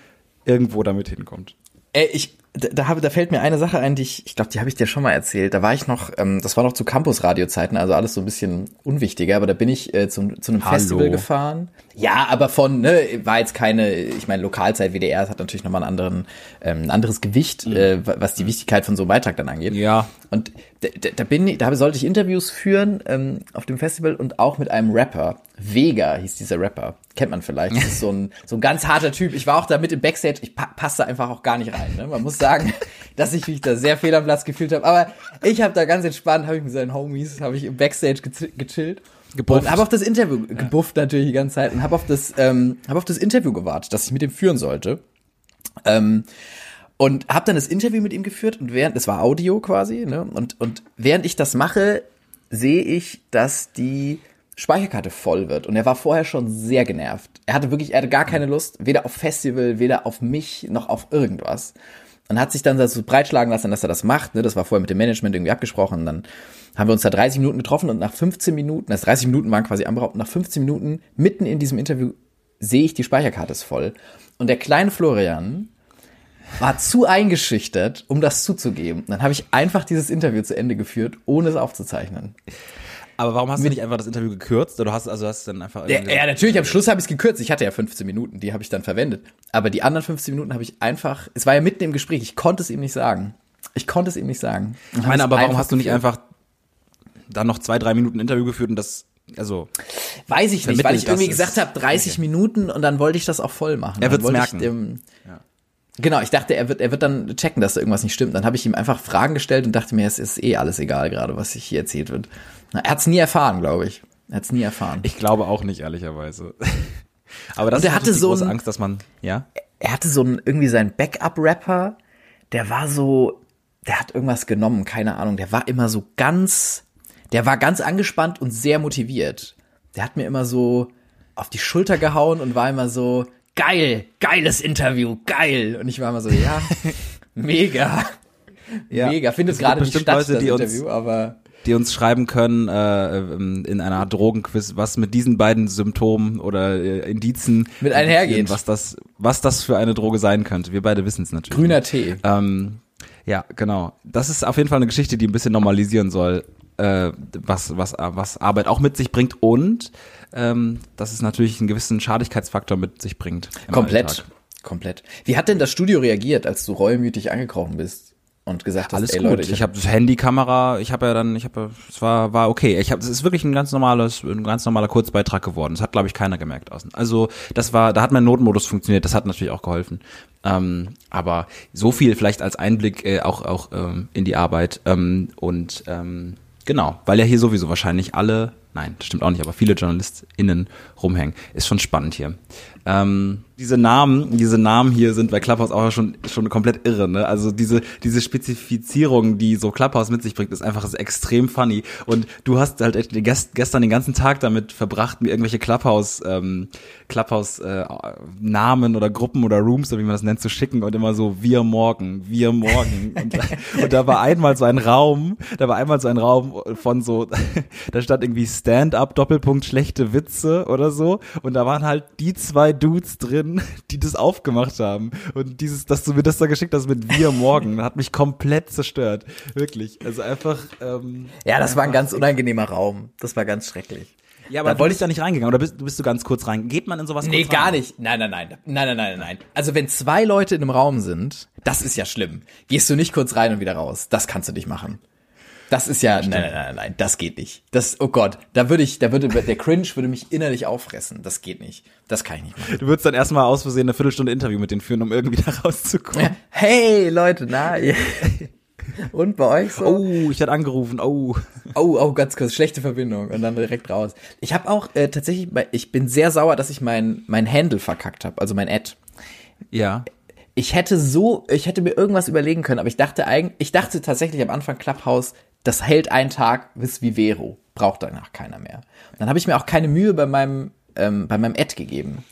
irgendwo damit hinkommt. Ey, ich, da, da, habe, da fällt mir eine Sache ein, die ich, ich glaube, die habe ich dir schon mal erzählt. Da war ich noch, ähm, das war noch zu Campus-Radio-Zeiten, also alles so ein bisschen unwichtiger, aber da bin ich äh, zum, zu einem Hallo. Festival gefahren. Ja, aber von, ne, war jetzt keine, ich meine, Lokalzeit WDR hat natürlich nochmal einen anderen, ähm, ein anderes Gewicht, äh, wa- was die Wichtigkeit von so einem Beitrag dann angeht. Ja. Und da, da, bin ich, da sollte ich Interviews führen ähm, auf dem Festival und auch mit einem Rapper. Vega hieß dieser Rapper. Kennt man vielleicht. Das ist so ein, so ein ganz harter Typ. Ich war auch da mit im Backstage. Ich pa passte einfach auch gar nicht rein. Ne? Man muss sagen, dass ich mich da sehr fehl am Platz gefühlt habe. Aber ich habe da ganz entspannt, habe ich mit seinen Homies, habe ich im Backstage gechillt. Gebufft. Und habe auf das Interview, gebufft natürlich die ganze Zeit und habe auf das, ähm, habe auf das Interview gewartet, das ich mit ihm führen sollte. Ähm, und habe dann das Interview mit ihm geführt und während, das war Audio quasi, ne? Und, und während ich das mache, sehe ich, dass die Speicherkarte voll wird. Und er war vorher schon sehr genervt. Er hatte wirklich, er hatte gar keine Lust, weder auf Festival, weder auf mich, noch auf irgendwas. Und hat sich dann so breitschlagen lassen, dass er das macht. Ne? Das war vorher mit dem Management irgendwie abgesprochen. Dann haben wir uns da 30 Minuten getroffen und nach 15 Minuten, das 30 Minuten waren quasi anberaubt, nach 15 Minuten, mitten in diesem Interview, sehe ich, die Speicherkarte ist voll. Und der kleine Florian war zu eingeschüchtert, um das zuzugeben. Dann habe ich einfach dieses Interview zu Ende geführt, ohne es aufzuzeichnen. Aber warum hast du nicht einfach das Interview gekürzt? Oder hast also hast du dann einfach Ja, ja, natürlich, am Schluss habe ich es gekürzt. Ich hatte ja 15 Minuten, die habe ich dann verwendet. Aber die anderen 15 Minuten habe ich einfach, es war ja mitten im Gespräch, ich konnte es ihm nicht sagen. Ich konnte es ihm nicht sagen. Ich meine, aber warum hast du nicht einfach dann noch zwei, drei Minuten Interview geführt und das, also Weiß ich nicht, weil ich irgendwie gesagt es- habe, 30 Minuten und dann wollte ich das auch voll machen. Er wollte merken. Ich, ähm, Genau, ich dachte, er wird, er wird dann checken, dass da irgendwas nicht stimmt. Dann habe ich ihm einfach Fragen gestellt und dachte mir, es ist eh alles egal gerade, was sich hier erzählt wird. Na, Er hat es nie erfahren, glaube ich. Er hat es nie erfahren. ich glaube auch nicht, ehrlicherweise. aber das Und er hatte so große ein- Angst, dass man, ja? er hatte so ein, irgendwie seinen Backup-Rapper, der war so, der hat irgendwas genommen, keine Ahnung, der war immer so ganz, der war ganz angespannt und sehr motiviert. Der hat mir immer so auf die Schulter gehauen und war immer so, geil, geiles Interview, geil. Und ich war immer so, ja, mega, Ja. mega. Findet gerade nicht statt, Leute, das uns- Interview, aber die uns schreiben können äh, ähm, in einer Art Drogenquiz, was mit diesen beiden Symptomen oder äh, Indizen Mit einhergeht. was das, was das für eine Droge sein könnte. Wir beide wissen es natürlich. grüner Tee. Ähm, ja, genau. Das ist auf jeden Fall eine Geschichte, die ein bisschen normalisieren soll, äh, was, was, was Arbeit auch mit sich bringt und ähm, dass es natürlich einen gewissen Schadigkeitsfaktor mit sich bringt. Komplett, Alltag. komplett. Wie hat denn das Studio reagiert, als du reumütig angekrochen bist und gesagt hast, Alles ey gut. Leute, ich habe das Handykamera, ich habe ja dann, ich habe, es war war okay. Ich habe, es ist wirklich ein ganz normales, ein ganz normaler Kurzbeitrag geworden. Das hat glaube ich keiner gemerkt außen. Also das war, da hat mein Notmodus funktioniert. Das hat natürlich auch geholfen. Ähm, aber so viel vielleicht als Einblick äh, auch auch ähm, in die Arbeit ähm, und ähm, genau, weil ja hier sowieso wahrscheinlich alle, nein, das stimmt auch nicht, aber viele JournalistInnen rumhängen. Ist schon spannend hier. Ähm, diese Namen, diese Namen hier sind bei Clubhouse auch schon, schon komplett irre, ne? Also diese, diese Spezifizierung, die so Clubhouse mit sich bringt, ist einfach ist extrem funny. Und du hast halt gest, gestern den ganzen Tag damit verbracht, mir irgendwelche Clubhouse, ähm, Clubhouse äh, Namen oder Gruppen oder Rooms, oder wie man das nennt, zu schicken und immer so wir morgen, wir morgen. und, und da war einmal so ein Raum, da war einmal so ein Raum von so, da stand irgendwie Stand-up Doppelpunkt schlechte Witze oder so. Und da waren halt die zwei Dudes drin, die das aufgemacht haben. Und dieses, dass du mir das da geschickt hast mit wir morgen, hat mich komplett zerstört. Wirklich. Also einfach. Ähm, ja, das war ein ganz unangenehmer Raum. Das war ganz schrecklich. ja, aber Da wollte ich da nicht reingegangen. Oder bist, bist du ganz kurz rein? Geht man in sowas Nee, gar rein? nicht. Nein, nein, nein. Nein, nein, nein, nein. Also wenn zwei Leute in einem Raum sind, das ist ja schlimm. Gehst du nicht kurz rein und wieder raus. Das kannst du nicht machen. Das ist ja, nein, nein, nein, nein, das geht nicht. Das, oh Gott, da würde ich, da würde, der Cringe würde mich innerlich auffressen. Das geht nicht. Das kann ich nicht machen. Du würdest dann erstmal aus Versehen eine Viertelstunde Interview mit denen führen, um irgendwie da rauszukommen. Hey, Leute, na, und bei euch so? Oh, ich werde angerufen. Oh. Oh, oh, ganz kurz, schlechte Verbindung und dann direkt raus. Ich habe auch äh, tatsächlich, ich bin sehr sauer, dass ich mein mein Handle verkackt habe, also mein Ad. Ja. Ich hätte so, ich hätte mir irgendwas überlegen können, aber ich dachte eigentlich, ich dachte tatsächlich am Anfang Clubhouse, das hält einen Tag bis Vivero, braucht danach keiner mehr. Und dann habe ich mir auch keine Mühe bei meinem ähm, bei meinem Ad gegeben.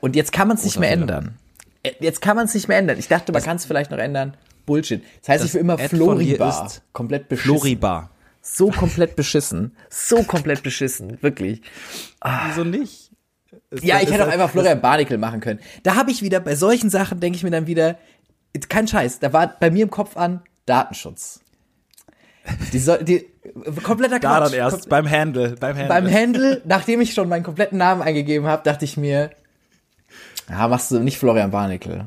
Und jetzt kann man es nicht mehr Fehler. ändern. Äh, Jetzt kann man es nicht mehr ändern. Ich dachte, man kann es vielleicht noch ändern. Bullshit. Das heißt, Das ich will immer Ad Floribar. ist Komplett beschissen. Floribar. So komplett beschissen. So komplett beschissen. Wirklich. Wieso nicht? Ist Ja, ich hätte auch das- einfach Florian Barnikel machen können. Da habe ich wieder, bei solchen Sachen denke ich mir dann wieder, kein Scheiß, da war bei mir im Kopf an Datenschutz. Die, soll, die kompletter Da Quatsch. dann erst, beim Handle, beim Handle. Beim Handle, nachdem ich schon meinen kompletten Namen eingegeben habe, dachte ich mir, ja, machst du nicht Florian Barnikel.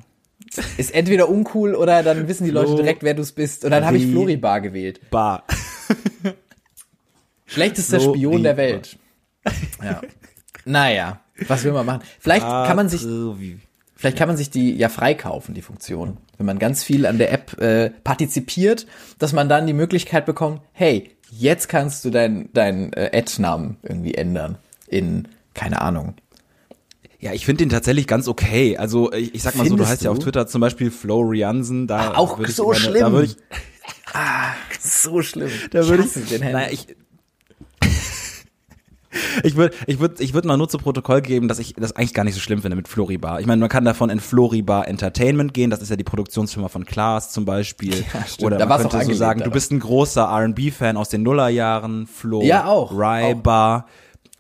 Ist entweder uncool oder dann wissen die Leute Flo- direkt, wer du bist. Und dann habe ich Wie- Floribar gewählt. Bar. Schlechtester Floribar. Spion der Welt. Ja. Naja, was will man machen? Vielleicht kann man sich Vielleicht kann man sich die ja freikaufen, die Funktion. Wenn man ganz viel an der App äh, partizipiert, dass man dann die Möglichkeit bekommt, hey, jetzt kannst du deinen dein, äh, Ad-Namen irgendwie ändern in, keine Ahnung. Ja, ich finde den tatsächlich ganz okay. Also ich, ich sag mal so, du Findest heißt ja auf du? Twitter zum Beispiel Floriansen, da Ah, auch ich so meine- schlimm. Da würde ich, So schlimm. da würde ich, Handle. naja, ich, ich würde, ich würde, ich würde mal nur zu Protokoll geben, dass ich das eigentlich gar nicht so schlimm finde mit Floribar. Ich meine, man kann davon in Floribar Entertainment gehen. Das ist ja die Produktionsfirma von Klaas zum Beispiel. Ja. Oder Da man könnte so sagen, du bist ein großer R&B-Fan aus den Nullerjahren, Flo. Ja, auch. Rybar.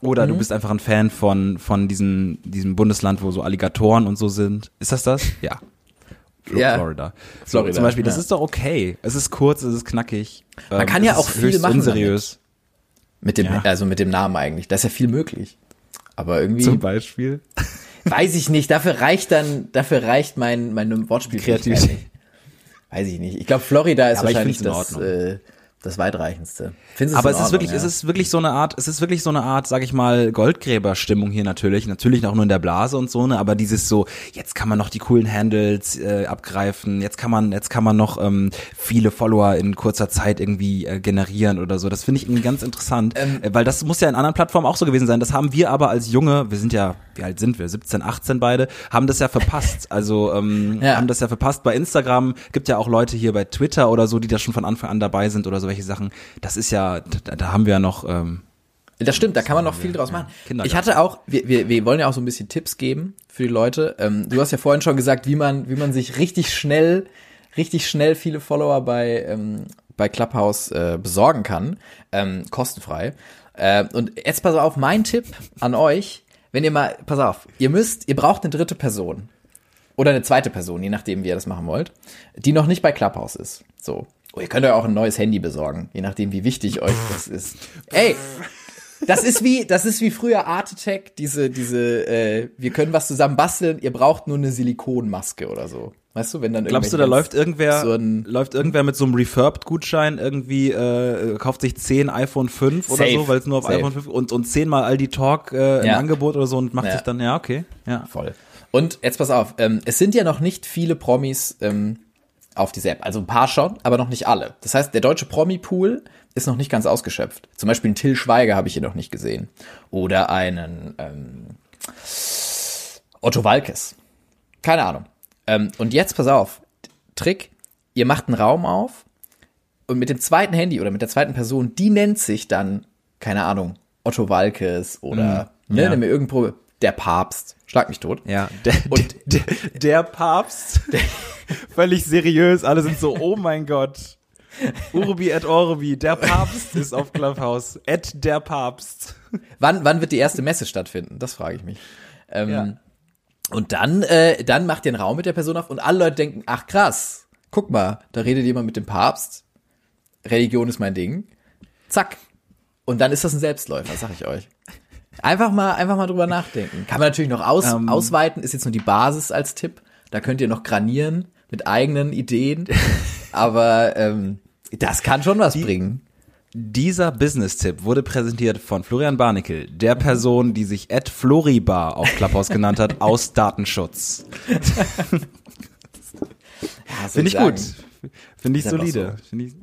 Oder Mhm. du bist einfach ein Fan von, von diesem, diesem Bundesland, wo so Alligatoren und so sind. Ist das das? Ja. Ja. Florida. So, Florida, zum Beispiel, das ja. ist doch okay. Es ist kurz, es ist knackig. Man Ähm, kann ja auch viel machen unseriös. Mit dem, Ja. also mit dem Namen eigentlich. Da ist ja viel möglich. Aber irgendwie, Zum Beispiel. weiß ich nicht, dafür reicht dann, dafür reicht mein, mein Wortspiel nicht. Weiß ich nicht. Ich glaube, Florida ist ich wahrscheinlich das, äh, das weitreichendste. Findest Aber es ist Ordnung, wirklich, ja? es ist wirklich so eine Art, es ist wirklich so eine Art, sag ich mal, Goldgräberstimmung hier natürlich, natürlich auch nur in der Blase und so, ne, aber dieses so, jetzt kann man noch die coolen Handles äh, abgreifen, jetzt kann man, jetzt kann man noch ähm, viele Follower in kurzer Zeit irgendwie äh, generieren oder so. Das finde ich irgendwie ganz interessant, Ähm, äh, weil das muss ja in anderen Plattformen auch so gewesen sein. Das haben wir aber als Junge, wir sind ja, wie alt sind wir, 17, 18 beide, haben das ja verpasst. Also ähm, Ja. haben das ja verpasst. Bei Instagram gibt ja auch Leute hier bei Twitter oder so, die da schon von Anfang an dabei sind oder so welche Sachen. Das ist ja, da, da haben wir ja noch ähm, Das stimmt, da kann man noch viel draus machen. Ich hatte auch, wir, wir, wir wollen ja auch so ein bisschen Tipps geben für die Leute. Ähm, du hast ja vorhin schon gesagt, wie man, wie man sich richtig schnell, richtig schnell viele Follower bei, ähm, bei Clubhouse äh, besorgen kann, ähm, kostenfrei. Äh, und jetzt pass auf, mein Tipp an euch, wenn ihr mal, pass auf, ihr müsst, ihr braucht eine dritte Person oder eine zweite Person, je nachdem, wie ihr das machen wollt, die noch nicht bei Clubhouse ist. So. Oh, ihr könnt euch auch ein neues Handy besorgen, je nachdem, wie wichtig euch das ist. Ey, das ist wie, das ist wie früher Art Attack, diese, diese, äh, wir können was zusammen basteln, ihr braucht nur eine Silikonmaske oder so. Weißt du, wenn dann Glaubst du, da läuft irgendwer, so läuft irgendwer mit so einem Refurbed-Gutschein irgendwie, äh, kauft sich 10 iPhone 5 oder Safe. so, weil es nur auf Safe. iPhone 5 und, und 10 mal Aldi Talk äh, im Ja. Angebot oder so und macht Ja. sich dann, ja, okay, ja. Voll. Und jetzt pass auf, ähm, es sind ja noch nicht viele Promis ähm, auf dieser App. Also ein paar schon, aber noch nicht alle. Das heißt, der deutsche Promi-Pool ist noch nicht ganz ausgeschöpft. Zum Beispiel einen Till Schweiger habe ich hier noch nicht gesehen. Oder einen ähm, Otto Walkes. Keine Ahnung. Ähm, und jetzt pass auf, Trick, ihr macht einen Raum auf und mit dem zweiten Handy oder mit der zweiten Person, die nennt sich dann, keine Ahnung, Otto Walkes oder ne, ja. nimm mir irgendwo der Papst. Schlag mich tot. Ja, der, Und- der, der, der Papst, völlig seriös, alle sind so, oh mein Gott. Urbi et Orbi, der Papst ist auf Clubhouse. Et der Papst. Wann, wann wird die erste Messe stattfinden? Das frage ich mich. Ähm, Ja. Und dann, äh, dann macht ihr einen Raum mit der Person auf und alle Leute denken, ach krass, guck mal, da redet jemand mit dem Papst. Religion ist mein Ding. Zack. Und dann ist das ein Selbstläufer, sag ich euch. Einfach mal, einfach mal drüber nachdenken. Kann man natürlich noch aus, Ähm. ausweiten, ist jetzt nur die Basis als Tipp. Da könnt ihr noch granieren mit eigenen Ideen. Aber ähm, das kann schon was bringen. Dieser Business-Tipp wurde präsentiert von Florian Barnickel, der Person, die sich Ed Floribar auf Clubhouse genannt hat, aus Datenschutz. Ja, Finde ich sagen? gut. Finde ich solide. so. Finde ich,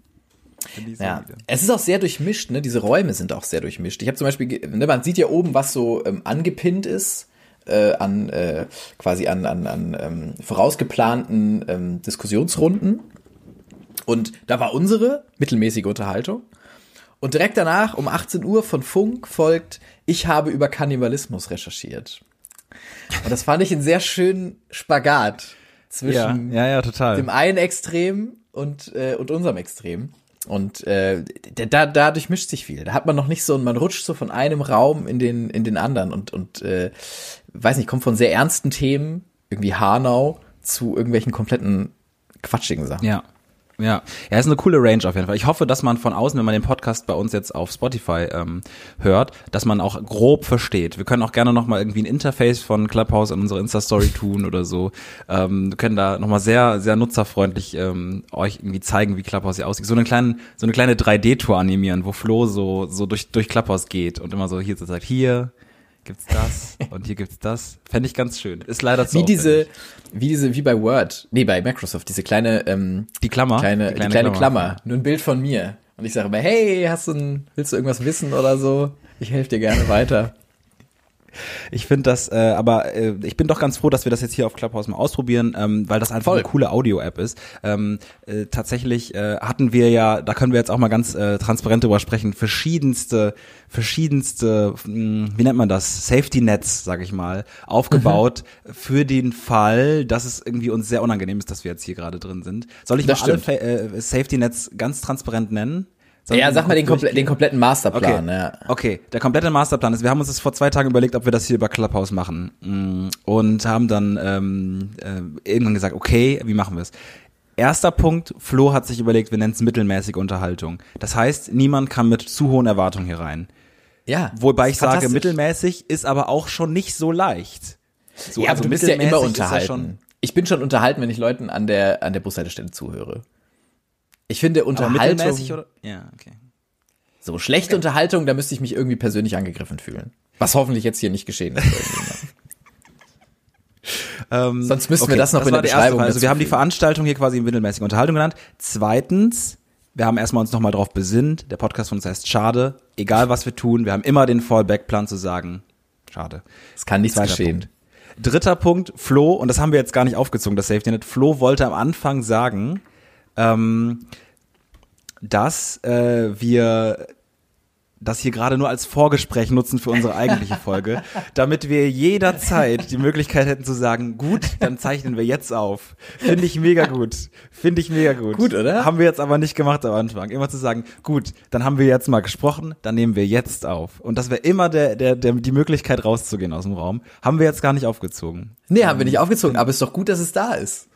finde ich Ja, solide. es ist auch sehr durchmischt, ne? Diese Räume sind auch sehr durchmischt. Ich habe zum Beispiel, ne, man sieht ja oben, was so ähm, angepinnt ist äh, an äh, quasi an an, an ähm, vorausgeplanten ähm, Diskussionsrunden. Und da war unsere mittelmäßige Unterhaltung. Und direkt danach um 18 Uhr von Funk folgt, ich habe über Kannibalismus recherchiert. Und das fand ich einen sehr schönen Spagat Ja, zwischen ja, ja, total. dem einen Extrem und, äh, und unserem Extrem. Und äh, da, dadurch mischt sich viel. Da hat man noch nicht so, man rutscht so von einem Raum in den, in den anderen und, und äh, weiß nicht, kommt von sehr ernsten Themen, irgendwie Hanau, zu irgendwelchen kompletten quatschigen Sachen. Ja. Ja, ja, ist eine coole Range auf jeden Fall. Ich hoffe, dass man von außen, wenn man den Podcast bei uns jetzt auf Spotify ähm, hört, dass man auch grob versteht. Wir können auch gerne nochmal irgendwie ein Interface von Clubhouse an unsere Insta-Story tun oder so. Ähm, wir können da nochmal sehr, sehr nutzerfreundlich ähm, euch irgendwie zeigen, wie Clubhouse hier aussieht. So eine kleine, so eine kleine 3D-Tour animieren, wo Flo so, so durch, durch Clubhouse geht und immer so hier sagt, hier gibt's das und hier gibt's das. Fände ich ganz schön. Ist leider zu Wie diese, wie diese, wie bei Word, nee, bei Microsoft, diese kleine, ähm, die Klammer. kleine, die kleine, Klammer. nur ein Bild von mir. Und ich sage immer, hey, hast du ein, willst du irgendwas wissen oder so? Ich helfe dir gerne weiter. Ich finde das, äh, aber äh, ich bin doch ganz froh, dass wir das jetzt hier auf Clubhouse mal ausprobieren, ähm, weil das einfach Voll. eine coole Audio-App ist. Ähm, äh, tatsächlich äh, hatten wir ja, da können wir jetzt auch mal ganz äh, transparent drüber sprechen, verschiedenste, verschiedenste, mh, wie nennt man das, Safety-Nets, sag ich mal, aufgebaut für den Fall, dass es irgendwie uns sehr unangenehm ist, dass wir jetzt hier gerade drin sind. Soll ich Das mal alle stimmt. Fa äh, Safety-Nets ganz transparent nennen? Soll Ja, sag mal den, komple den kompletten Masterplan. Okay. Ja. okay, der komplette Masterplan ist, wir haben uns das vor zwei Tagen überlegt, ob wir das hier über Clubhouse machen. Mm, Und haben dann ähm, äh, irgendwann gesagt, okay, wie machen wir es? Erster Punkt, Flo hat sich überlegt, wir nennen es mittelmäßige Unterhaltung. Das heißt, niemand kann mit zu hohen Erwartungen hier rein. ja. Wobei ich sage, mittelmäßig ist aber auch schon nicht so leicht. So, ja, aber also du bist ja immer unterhalten. schon- ich bin schon unterhalten, wenn ich Leuten an der, an der Bushaltestelle zuhöre. Ich finde Unterhaltung, oder? Ja, okay. so schlechte Unterhaltung, da müsste ich mich irgendwie persönlich angegriffen fühlen. Was hoffentlich jetzt hier nicht geschehen ist. Ähm, Sonst müssten wir das noch in war der erste Beschreibung. Also wir haben die. Veranstaltung hier quasi in mittelmäßigen Unterhaltung genannt. Zweitens, wir haben erstmal uns nochmal drauf besinnt. Der Podcast von uns heißt Schade. Egal was wir tun, wir haben immer den Fallback-Plan zu sagen. Schade. Es kann nichts Zweiter geschehen. Punkt. Dritter Punkt, Flo, und das haben wir jetzt gar nicht aufgezogen, das Safety Net. Flo wollte am Anfang sagen, ähm, dass äh, wir das hier gerade nur als Vorgespräch nutzen für unsere eigentliche Folge, damit wir jederzeit die Möglichkeit hätten zu sagen, gut, dann zeichnen wir jetzt auf. Finde ich mega gut. Finde ich mega gut. Gut, oder? Haben wir jetzt aber nicht gemacht am Anfang. Immer zu sagen, gut, dann haben wir jetzt mal gesprochen, dann nehmen wir jetzt auf. Und das wäre immer der, der, der, die Möglichkeit rauszugehen aus dem Raum. Haben wir jetzt gar nicht aufgezogen. Nee, haben wir nicht aufgezogen, aber ist doch gut, dass es da ist.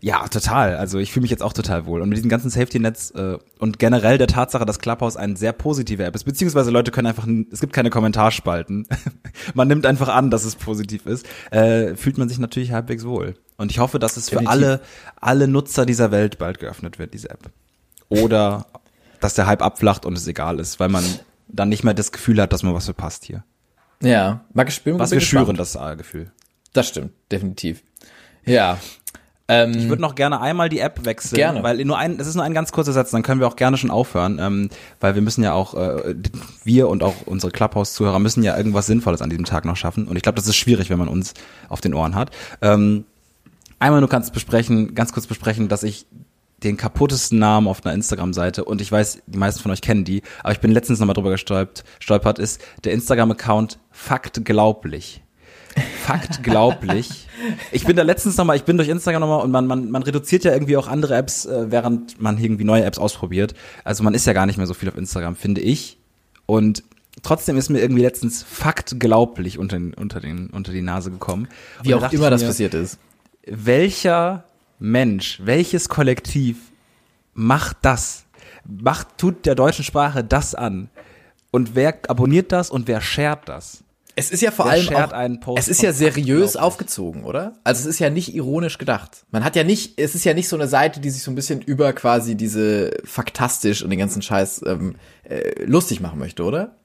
Ja, total. Also ich fühle mich jetzt auch total wohl. Und mit diesem ganzen Safety-Netz äh, und generell der Tatsache, dass Clubhouse eine sehr positive App ist, beziehungsweise Leute können einfach, es gibt keine Kommentarspalten. man nimmt einfach an, dass es positiv ist, äh, fühlt man sich natürlich halbwegs wohl. Und ich hoffe, dass es für alle, alle Nutzer dieser Welt bald geöffnet wird, diese App. Oder dass der Hype abflacht und es egal ist, weil man dann nicht mehr das Gefühl hat, dass man was verpasst hier. Ja, mag ich spielen. Was wir schüren, das Gefühl. Das stimmt, definitiv. Ja, ähm, ich würde noch gerne einmal die App wechseln, gerne. weil nur ein, es ist nur ein ganz kurzer Satz, dann können wir auch gerne schon aufhören, ähm, weil wir müssen ja auch, äh, wir und auch unsere Clubhouse-Zuhörer müssen ja irgendwas Sinnvolles an diesem Tag noch schaffen. Und ich glaube, das ist schwierig, wenn man uns auf den Ohren hat. Ähm, einmal nur kannst besprechen, ganz kurz besprechen, dass ich den kaputtesten Namen auf einer Instagram-Seite und ich weiß, die meisten von euch kennen die, aber ich bin letztens nochmal drüber gestolpert, stolpert, ist der Instagram-Account Fakt glaublich. Fakt glaublich. Ich bin da letztens nochmal, ich bin durch Instagram nochmal und man, man, man reduziert ja irgendwie auch andere Apps, äh, während man irgendwie neue Apps ausprobiert. Also man ist ja gar nicht mehr so viel auf Instagram, finde ich. Und trotzdem ist mir irgendwie letztens Fakt glaublich unter, unter, den, unter die Nase gekommen. Wie auch immer das mir, passiert ist. Welcher Mensch, welches Kollektiv macht das? Macht, tut der deutschen Sprache das an? Und wer abonniert das und wer shared das? Es ist ja vor allem auch, es ist ja seriös aufgezogen, oder? Also es ist ja nicht ironisch gedacht. Man hat ja nicht, es ist ja nicht so eine Seite, die sich so ein bisschen über quasi diese faktastisch und den ganzen Scheiß ähm, äh, lustig machen möchte, oder?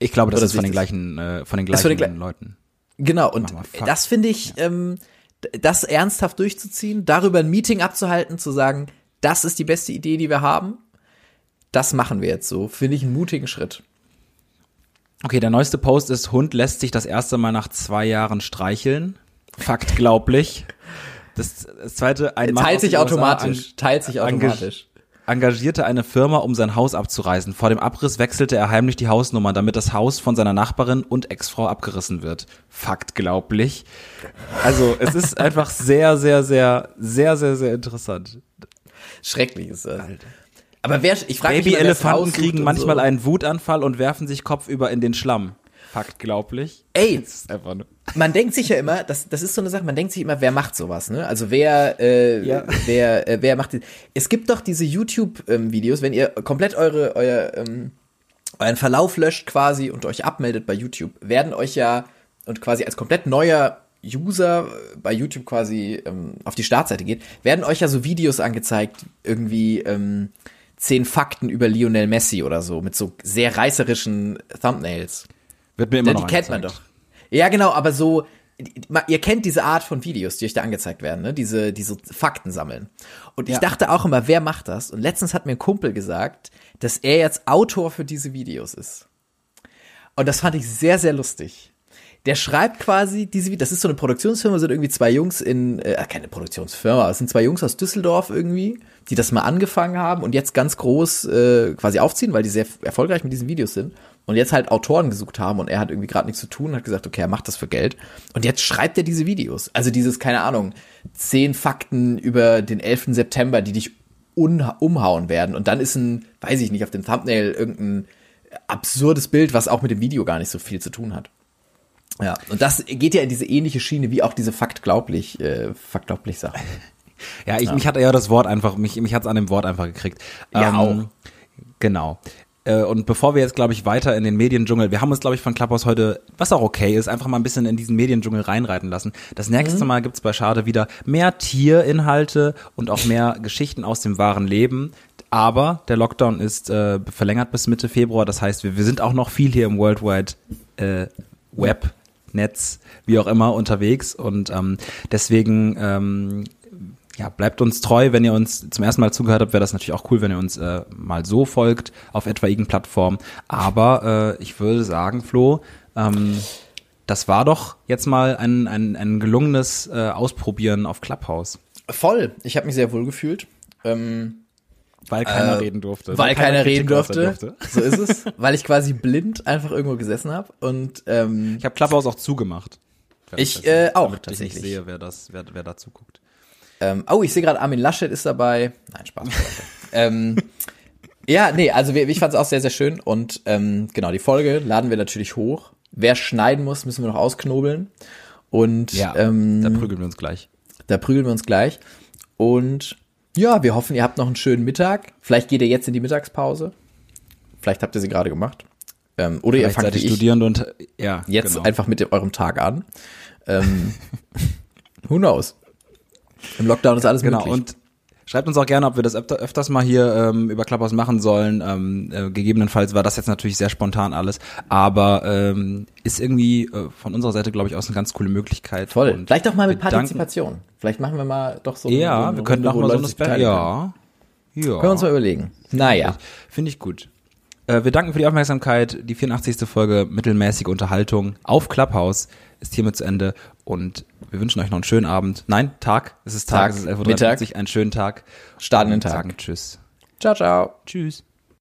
Ich glaube, das oder ist von den gleichen, äh, von den gleichen von den Leuten. Genau, und das finde ich, ja. ähm, das ernsthaft durchzuziehen, darüber ein Meeting abzuhalten, zu sagen, das ist die beste Idee, die wir haben, das machen wir jetzt so, finde ich einen mutigen Schritt. Okay, der neueste Post ist, Hund lässt sich das erste Mal nach zwei Jahren streicheln. Fakt glaublich. Das, das zweite, ein Mann teilt sich automatisch, teilt sich automatisch. Engagierte eine Firma, um sein Haus abzureißen. Vor dem Abriss wechselte er heimlich die Hausnummer, damit das Haus von seiner Nachbarin und Ex-Frau abgerissen wird. Fakt glaublich. Also, es ist einfach sehr, sehr, sehr, sehr, sehr, sehr interessant. Schrecklich ist das. Alter. Aber wer, ich frage mich, Baby-Elefanten kriegen manchmal so. einen Wutanfall und werfen sich kopfüber in den Schlamm. Fakt glaublich. Ey, man denkt sich ja immer, das, das ist so eine Sache, man denkt sich immer, wer macht sowas, ne? Also wer, äh, ja. wer, äh, wer macht die, Es gibt doch diese YouTube-Videos, wenn ihr komplett eure, euer, ähm, euren Verlauf löscht quasi und euch abmeldet bei YouTube, werden euch ja und quasi als komplett neuer User bei YouTube quasi ähm, auf die Startseite geht, werden euch ja so Videos angezeigt, irgendwie, ähm, zehn Fakten über Lionel Messi oder so, mit so sehr reißerischen Thumbnails. Wird mir immer ja, noch Die kennt man doch. Ja, genau, aber so, ihr kennt diese Art von Videos, die euch da angezeigt werden, ne? Diese, diese Fakten sammeln. Und ich ja. dachte auch immer, wer macht das? Und letztens hat mir ein Kumpel gesagt, dass er jetzt Autor für diese Videos ist. Und das fand ich sehr, sehr lustig der schreibt quasi diese, das ist so eine Produktionsfirma, sind irgendwie zwei Jungs in, äh, keine Produktionsfirma, es sind zwei Jungs aus Düsseldorf irgendwie, die das mal angefangen haben und jetzt ganz groß äh, quasi aufziehen, weil die sehr erfolgreich mit diesen Videos sind und jetzt halt Autoren gesucht haben und er hat irgendwie gerade nichts zu tun, hat gesagt, okay, er macht das für Geld und jetzt schreibt er diese Videos. Also dieses, keine Ahnung, zehn Fakten über den 11. September, die dich umhauen werden und dann ist ein, weiß ich nicht, auf dem Thumbnail irgendein absurdes Bild, was auch mit dem Video gar nicht so viel zu tun hat. Ja, und das geht ja in diese ähnliche Schiene wie auch diese faktglaublich, äh, faktglaublich Sache. Ja, ich, ja. mich hat ja das Wort einfach, mich, mich hat's an dem Wort einfach gekriegt. Ja, ähm, auch. Genau. Äh, und bevor wir jetzt, glaube ich, weiter in den Mediendschungel, wir haben uns, glaube ich, von Clubhouse heute, was auch okay ist, einfach mal ein bisschen in diesen Mediendschungel reinreiten lassen. Das nächste mhm. Mal gibt's bei Schade wieder mehr Tierinhalte und auch mehr Geschichten aus dem wahren Leben. Aber der Lockdown ist äh, verlängert bis Mitte Februar. Das heißt, wir, wir sind auch noch viel hier im Worldwide äh, Web Netz, wie auch immer, unterwegs. Und ähm, deswegen ähm, ja, bleibt uns treu, wenn ihr uns zum ersten Mal zugehört habt, wäre das natürlich auch cool, wenn ihr uns äh, mal so folgt auf etwaigen Plattformen. Aber äh, ich würde sagen, Flo, ähm, das war doch jetzt mal ein, ein, ein gelungenes äh, Ausprobieren auf Clubhouse. Voll. Ich habe mich sehr wohl gefühlt. Ähm, Weil keiner reden durfte. Weil, keiner, reden Kritik äußern durfte. So ist es. weil ich quasi blind einfach irgendwo gesessen habe und ähm, Ich habe Clubhouse auch zugemacht. Ich, äh, auch, damit ich tatsächlich. nicht sehe, wer das, wer, wer da zuguckt. Ähm, oh, ich sehe gerade, Armin Laschet ist dabei. Nein, Spaß. ähm, ja, nee, also ich fand es auch sehr, sehr schön. Und ähm, genau, die Folge laden wir natürlich hoch. Wer schneiden muss, müssen wir noch ausknobeln. Und ähm, da prügeln wir uns gleich. da prügeln wir uns gleich. Und ja, wir hoffen, ihr habt noch einen schönen Mittag. Vielleicht geht ihr jetzt in die Mittagspause. Vielleicht habt ihr sie gerade gemacht. Ähm, oder ihr Vielleicht fangt seid ihr wie ich Studierende und ja, jetzt genau. einfach mit eurem Tag an. Ähm, who knows? Im Lockdown ist alles Genau, möglich. und schreibt uns auch gerne, ob wir das öfter, öfters mal hier ähm, über Clubhouse machen sollen. Ähm, äh, gegebenenfalls war das jetzt natürlich sehr spontan alles, aber ähm, ist irgendwie äh, von unserer Seite, glaube ich, aus eine ganz coole Möglichkeit. Voll. Und Vielleicht auch mal mit wir danken- Partizipation. Vielleicht machen wir mal doch so so Ja, eine wir könnten auch mal so eine sich Spe beteiligen können. Ja. Ja. Können wir uns mal überlegen. Naja. Finde ich gut. Äh, wir danken für die Aufmerksamkeit. Die 84. Folge mittelmäßige Unterhaltung auf Clubhouse ist hiermit zu Ende und wir wünschen euch noch einen schönen Abend. Nein, Tag. Es ist Tag, Tag, es ist 11.53 Mittag. Uhr. Einen schönen Tag. Starten den Und Tag. Sagen Tschüss. Ciao, ciao. Tschüss.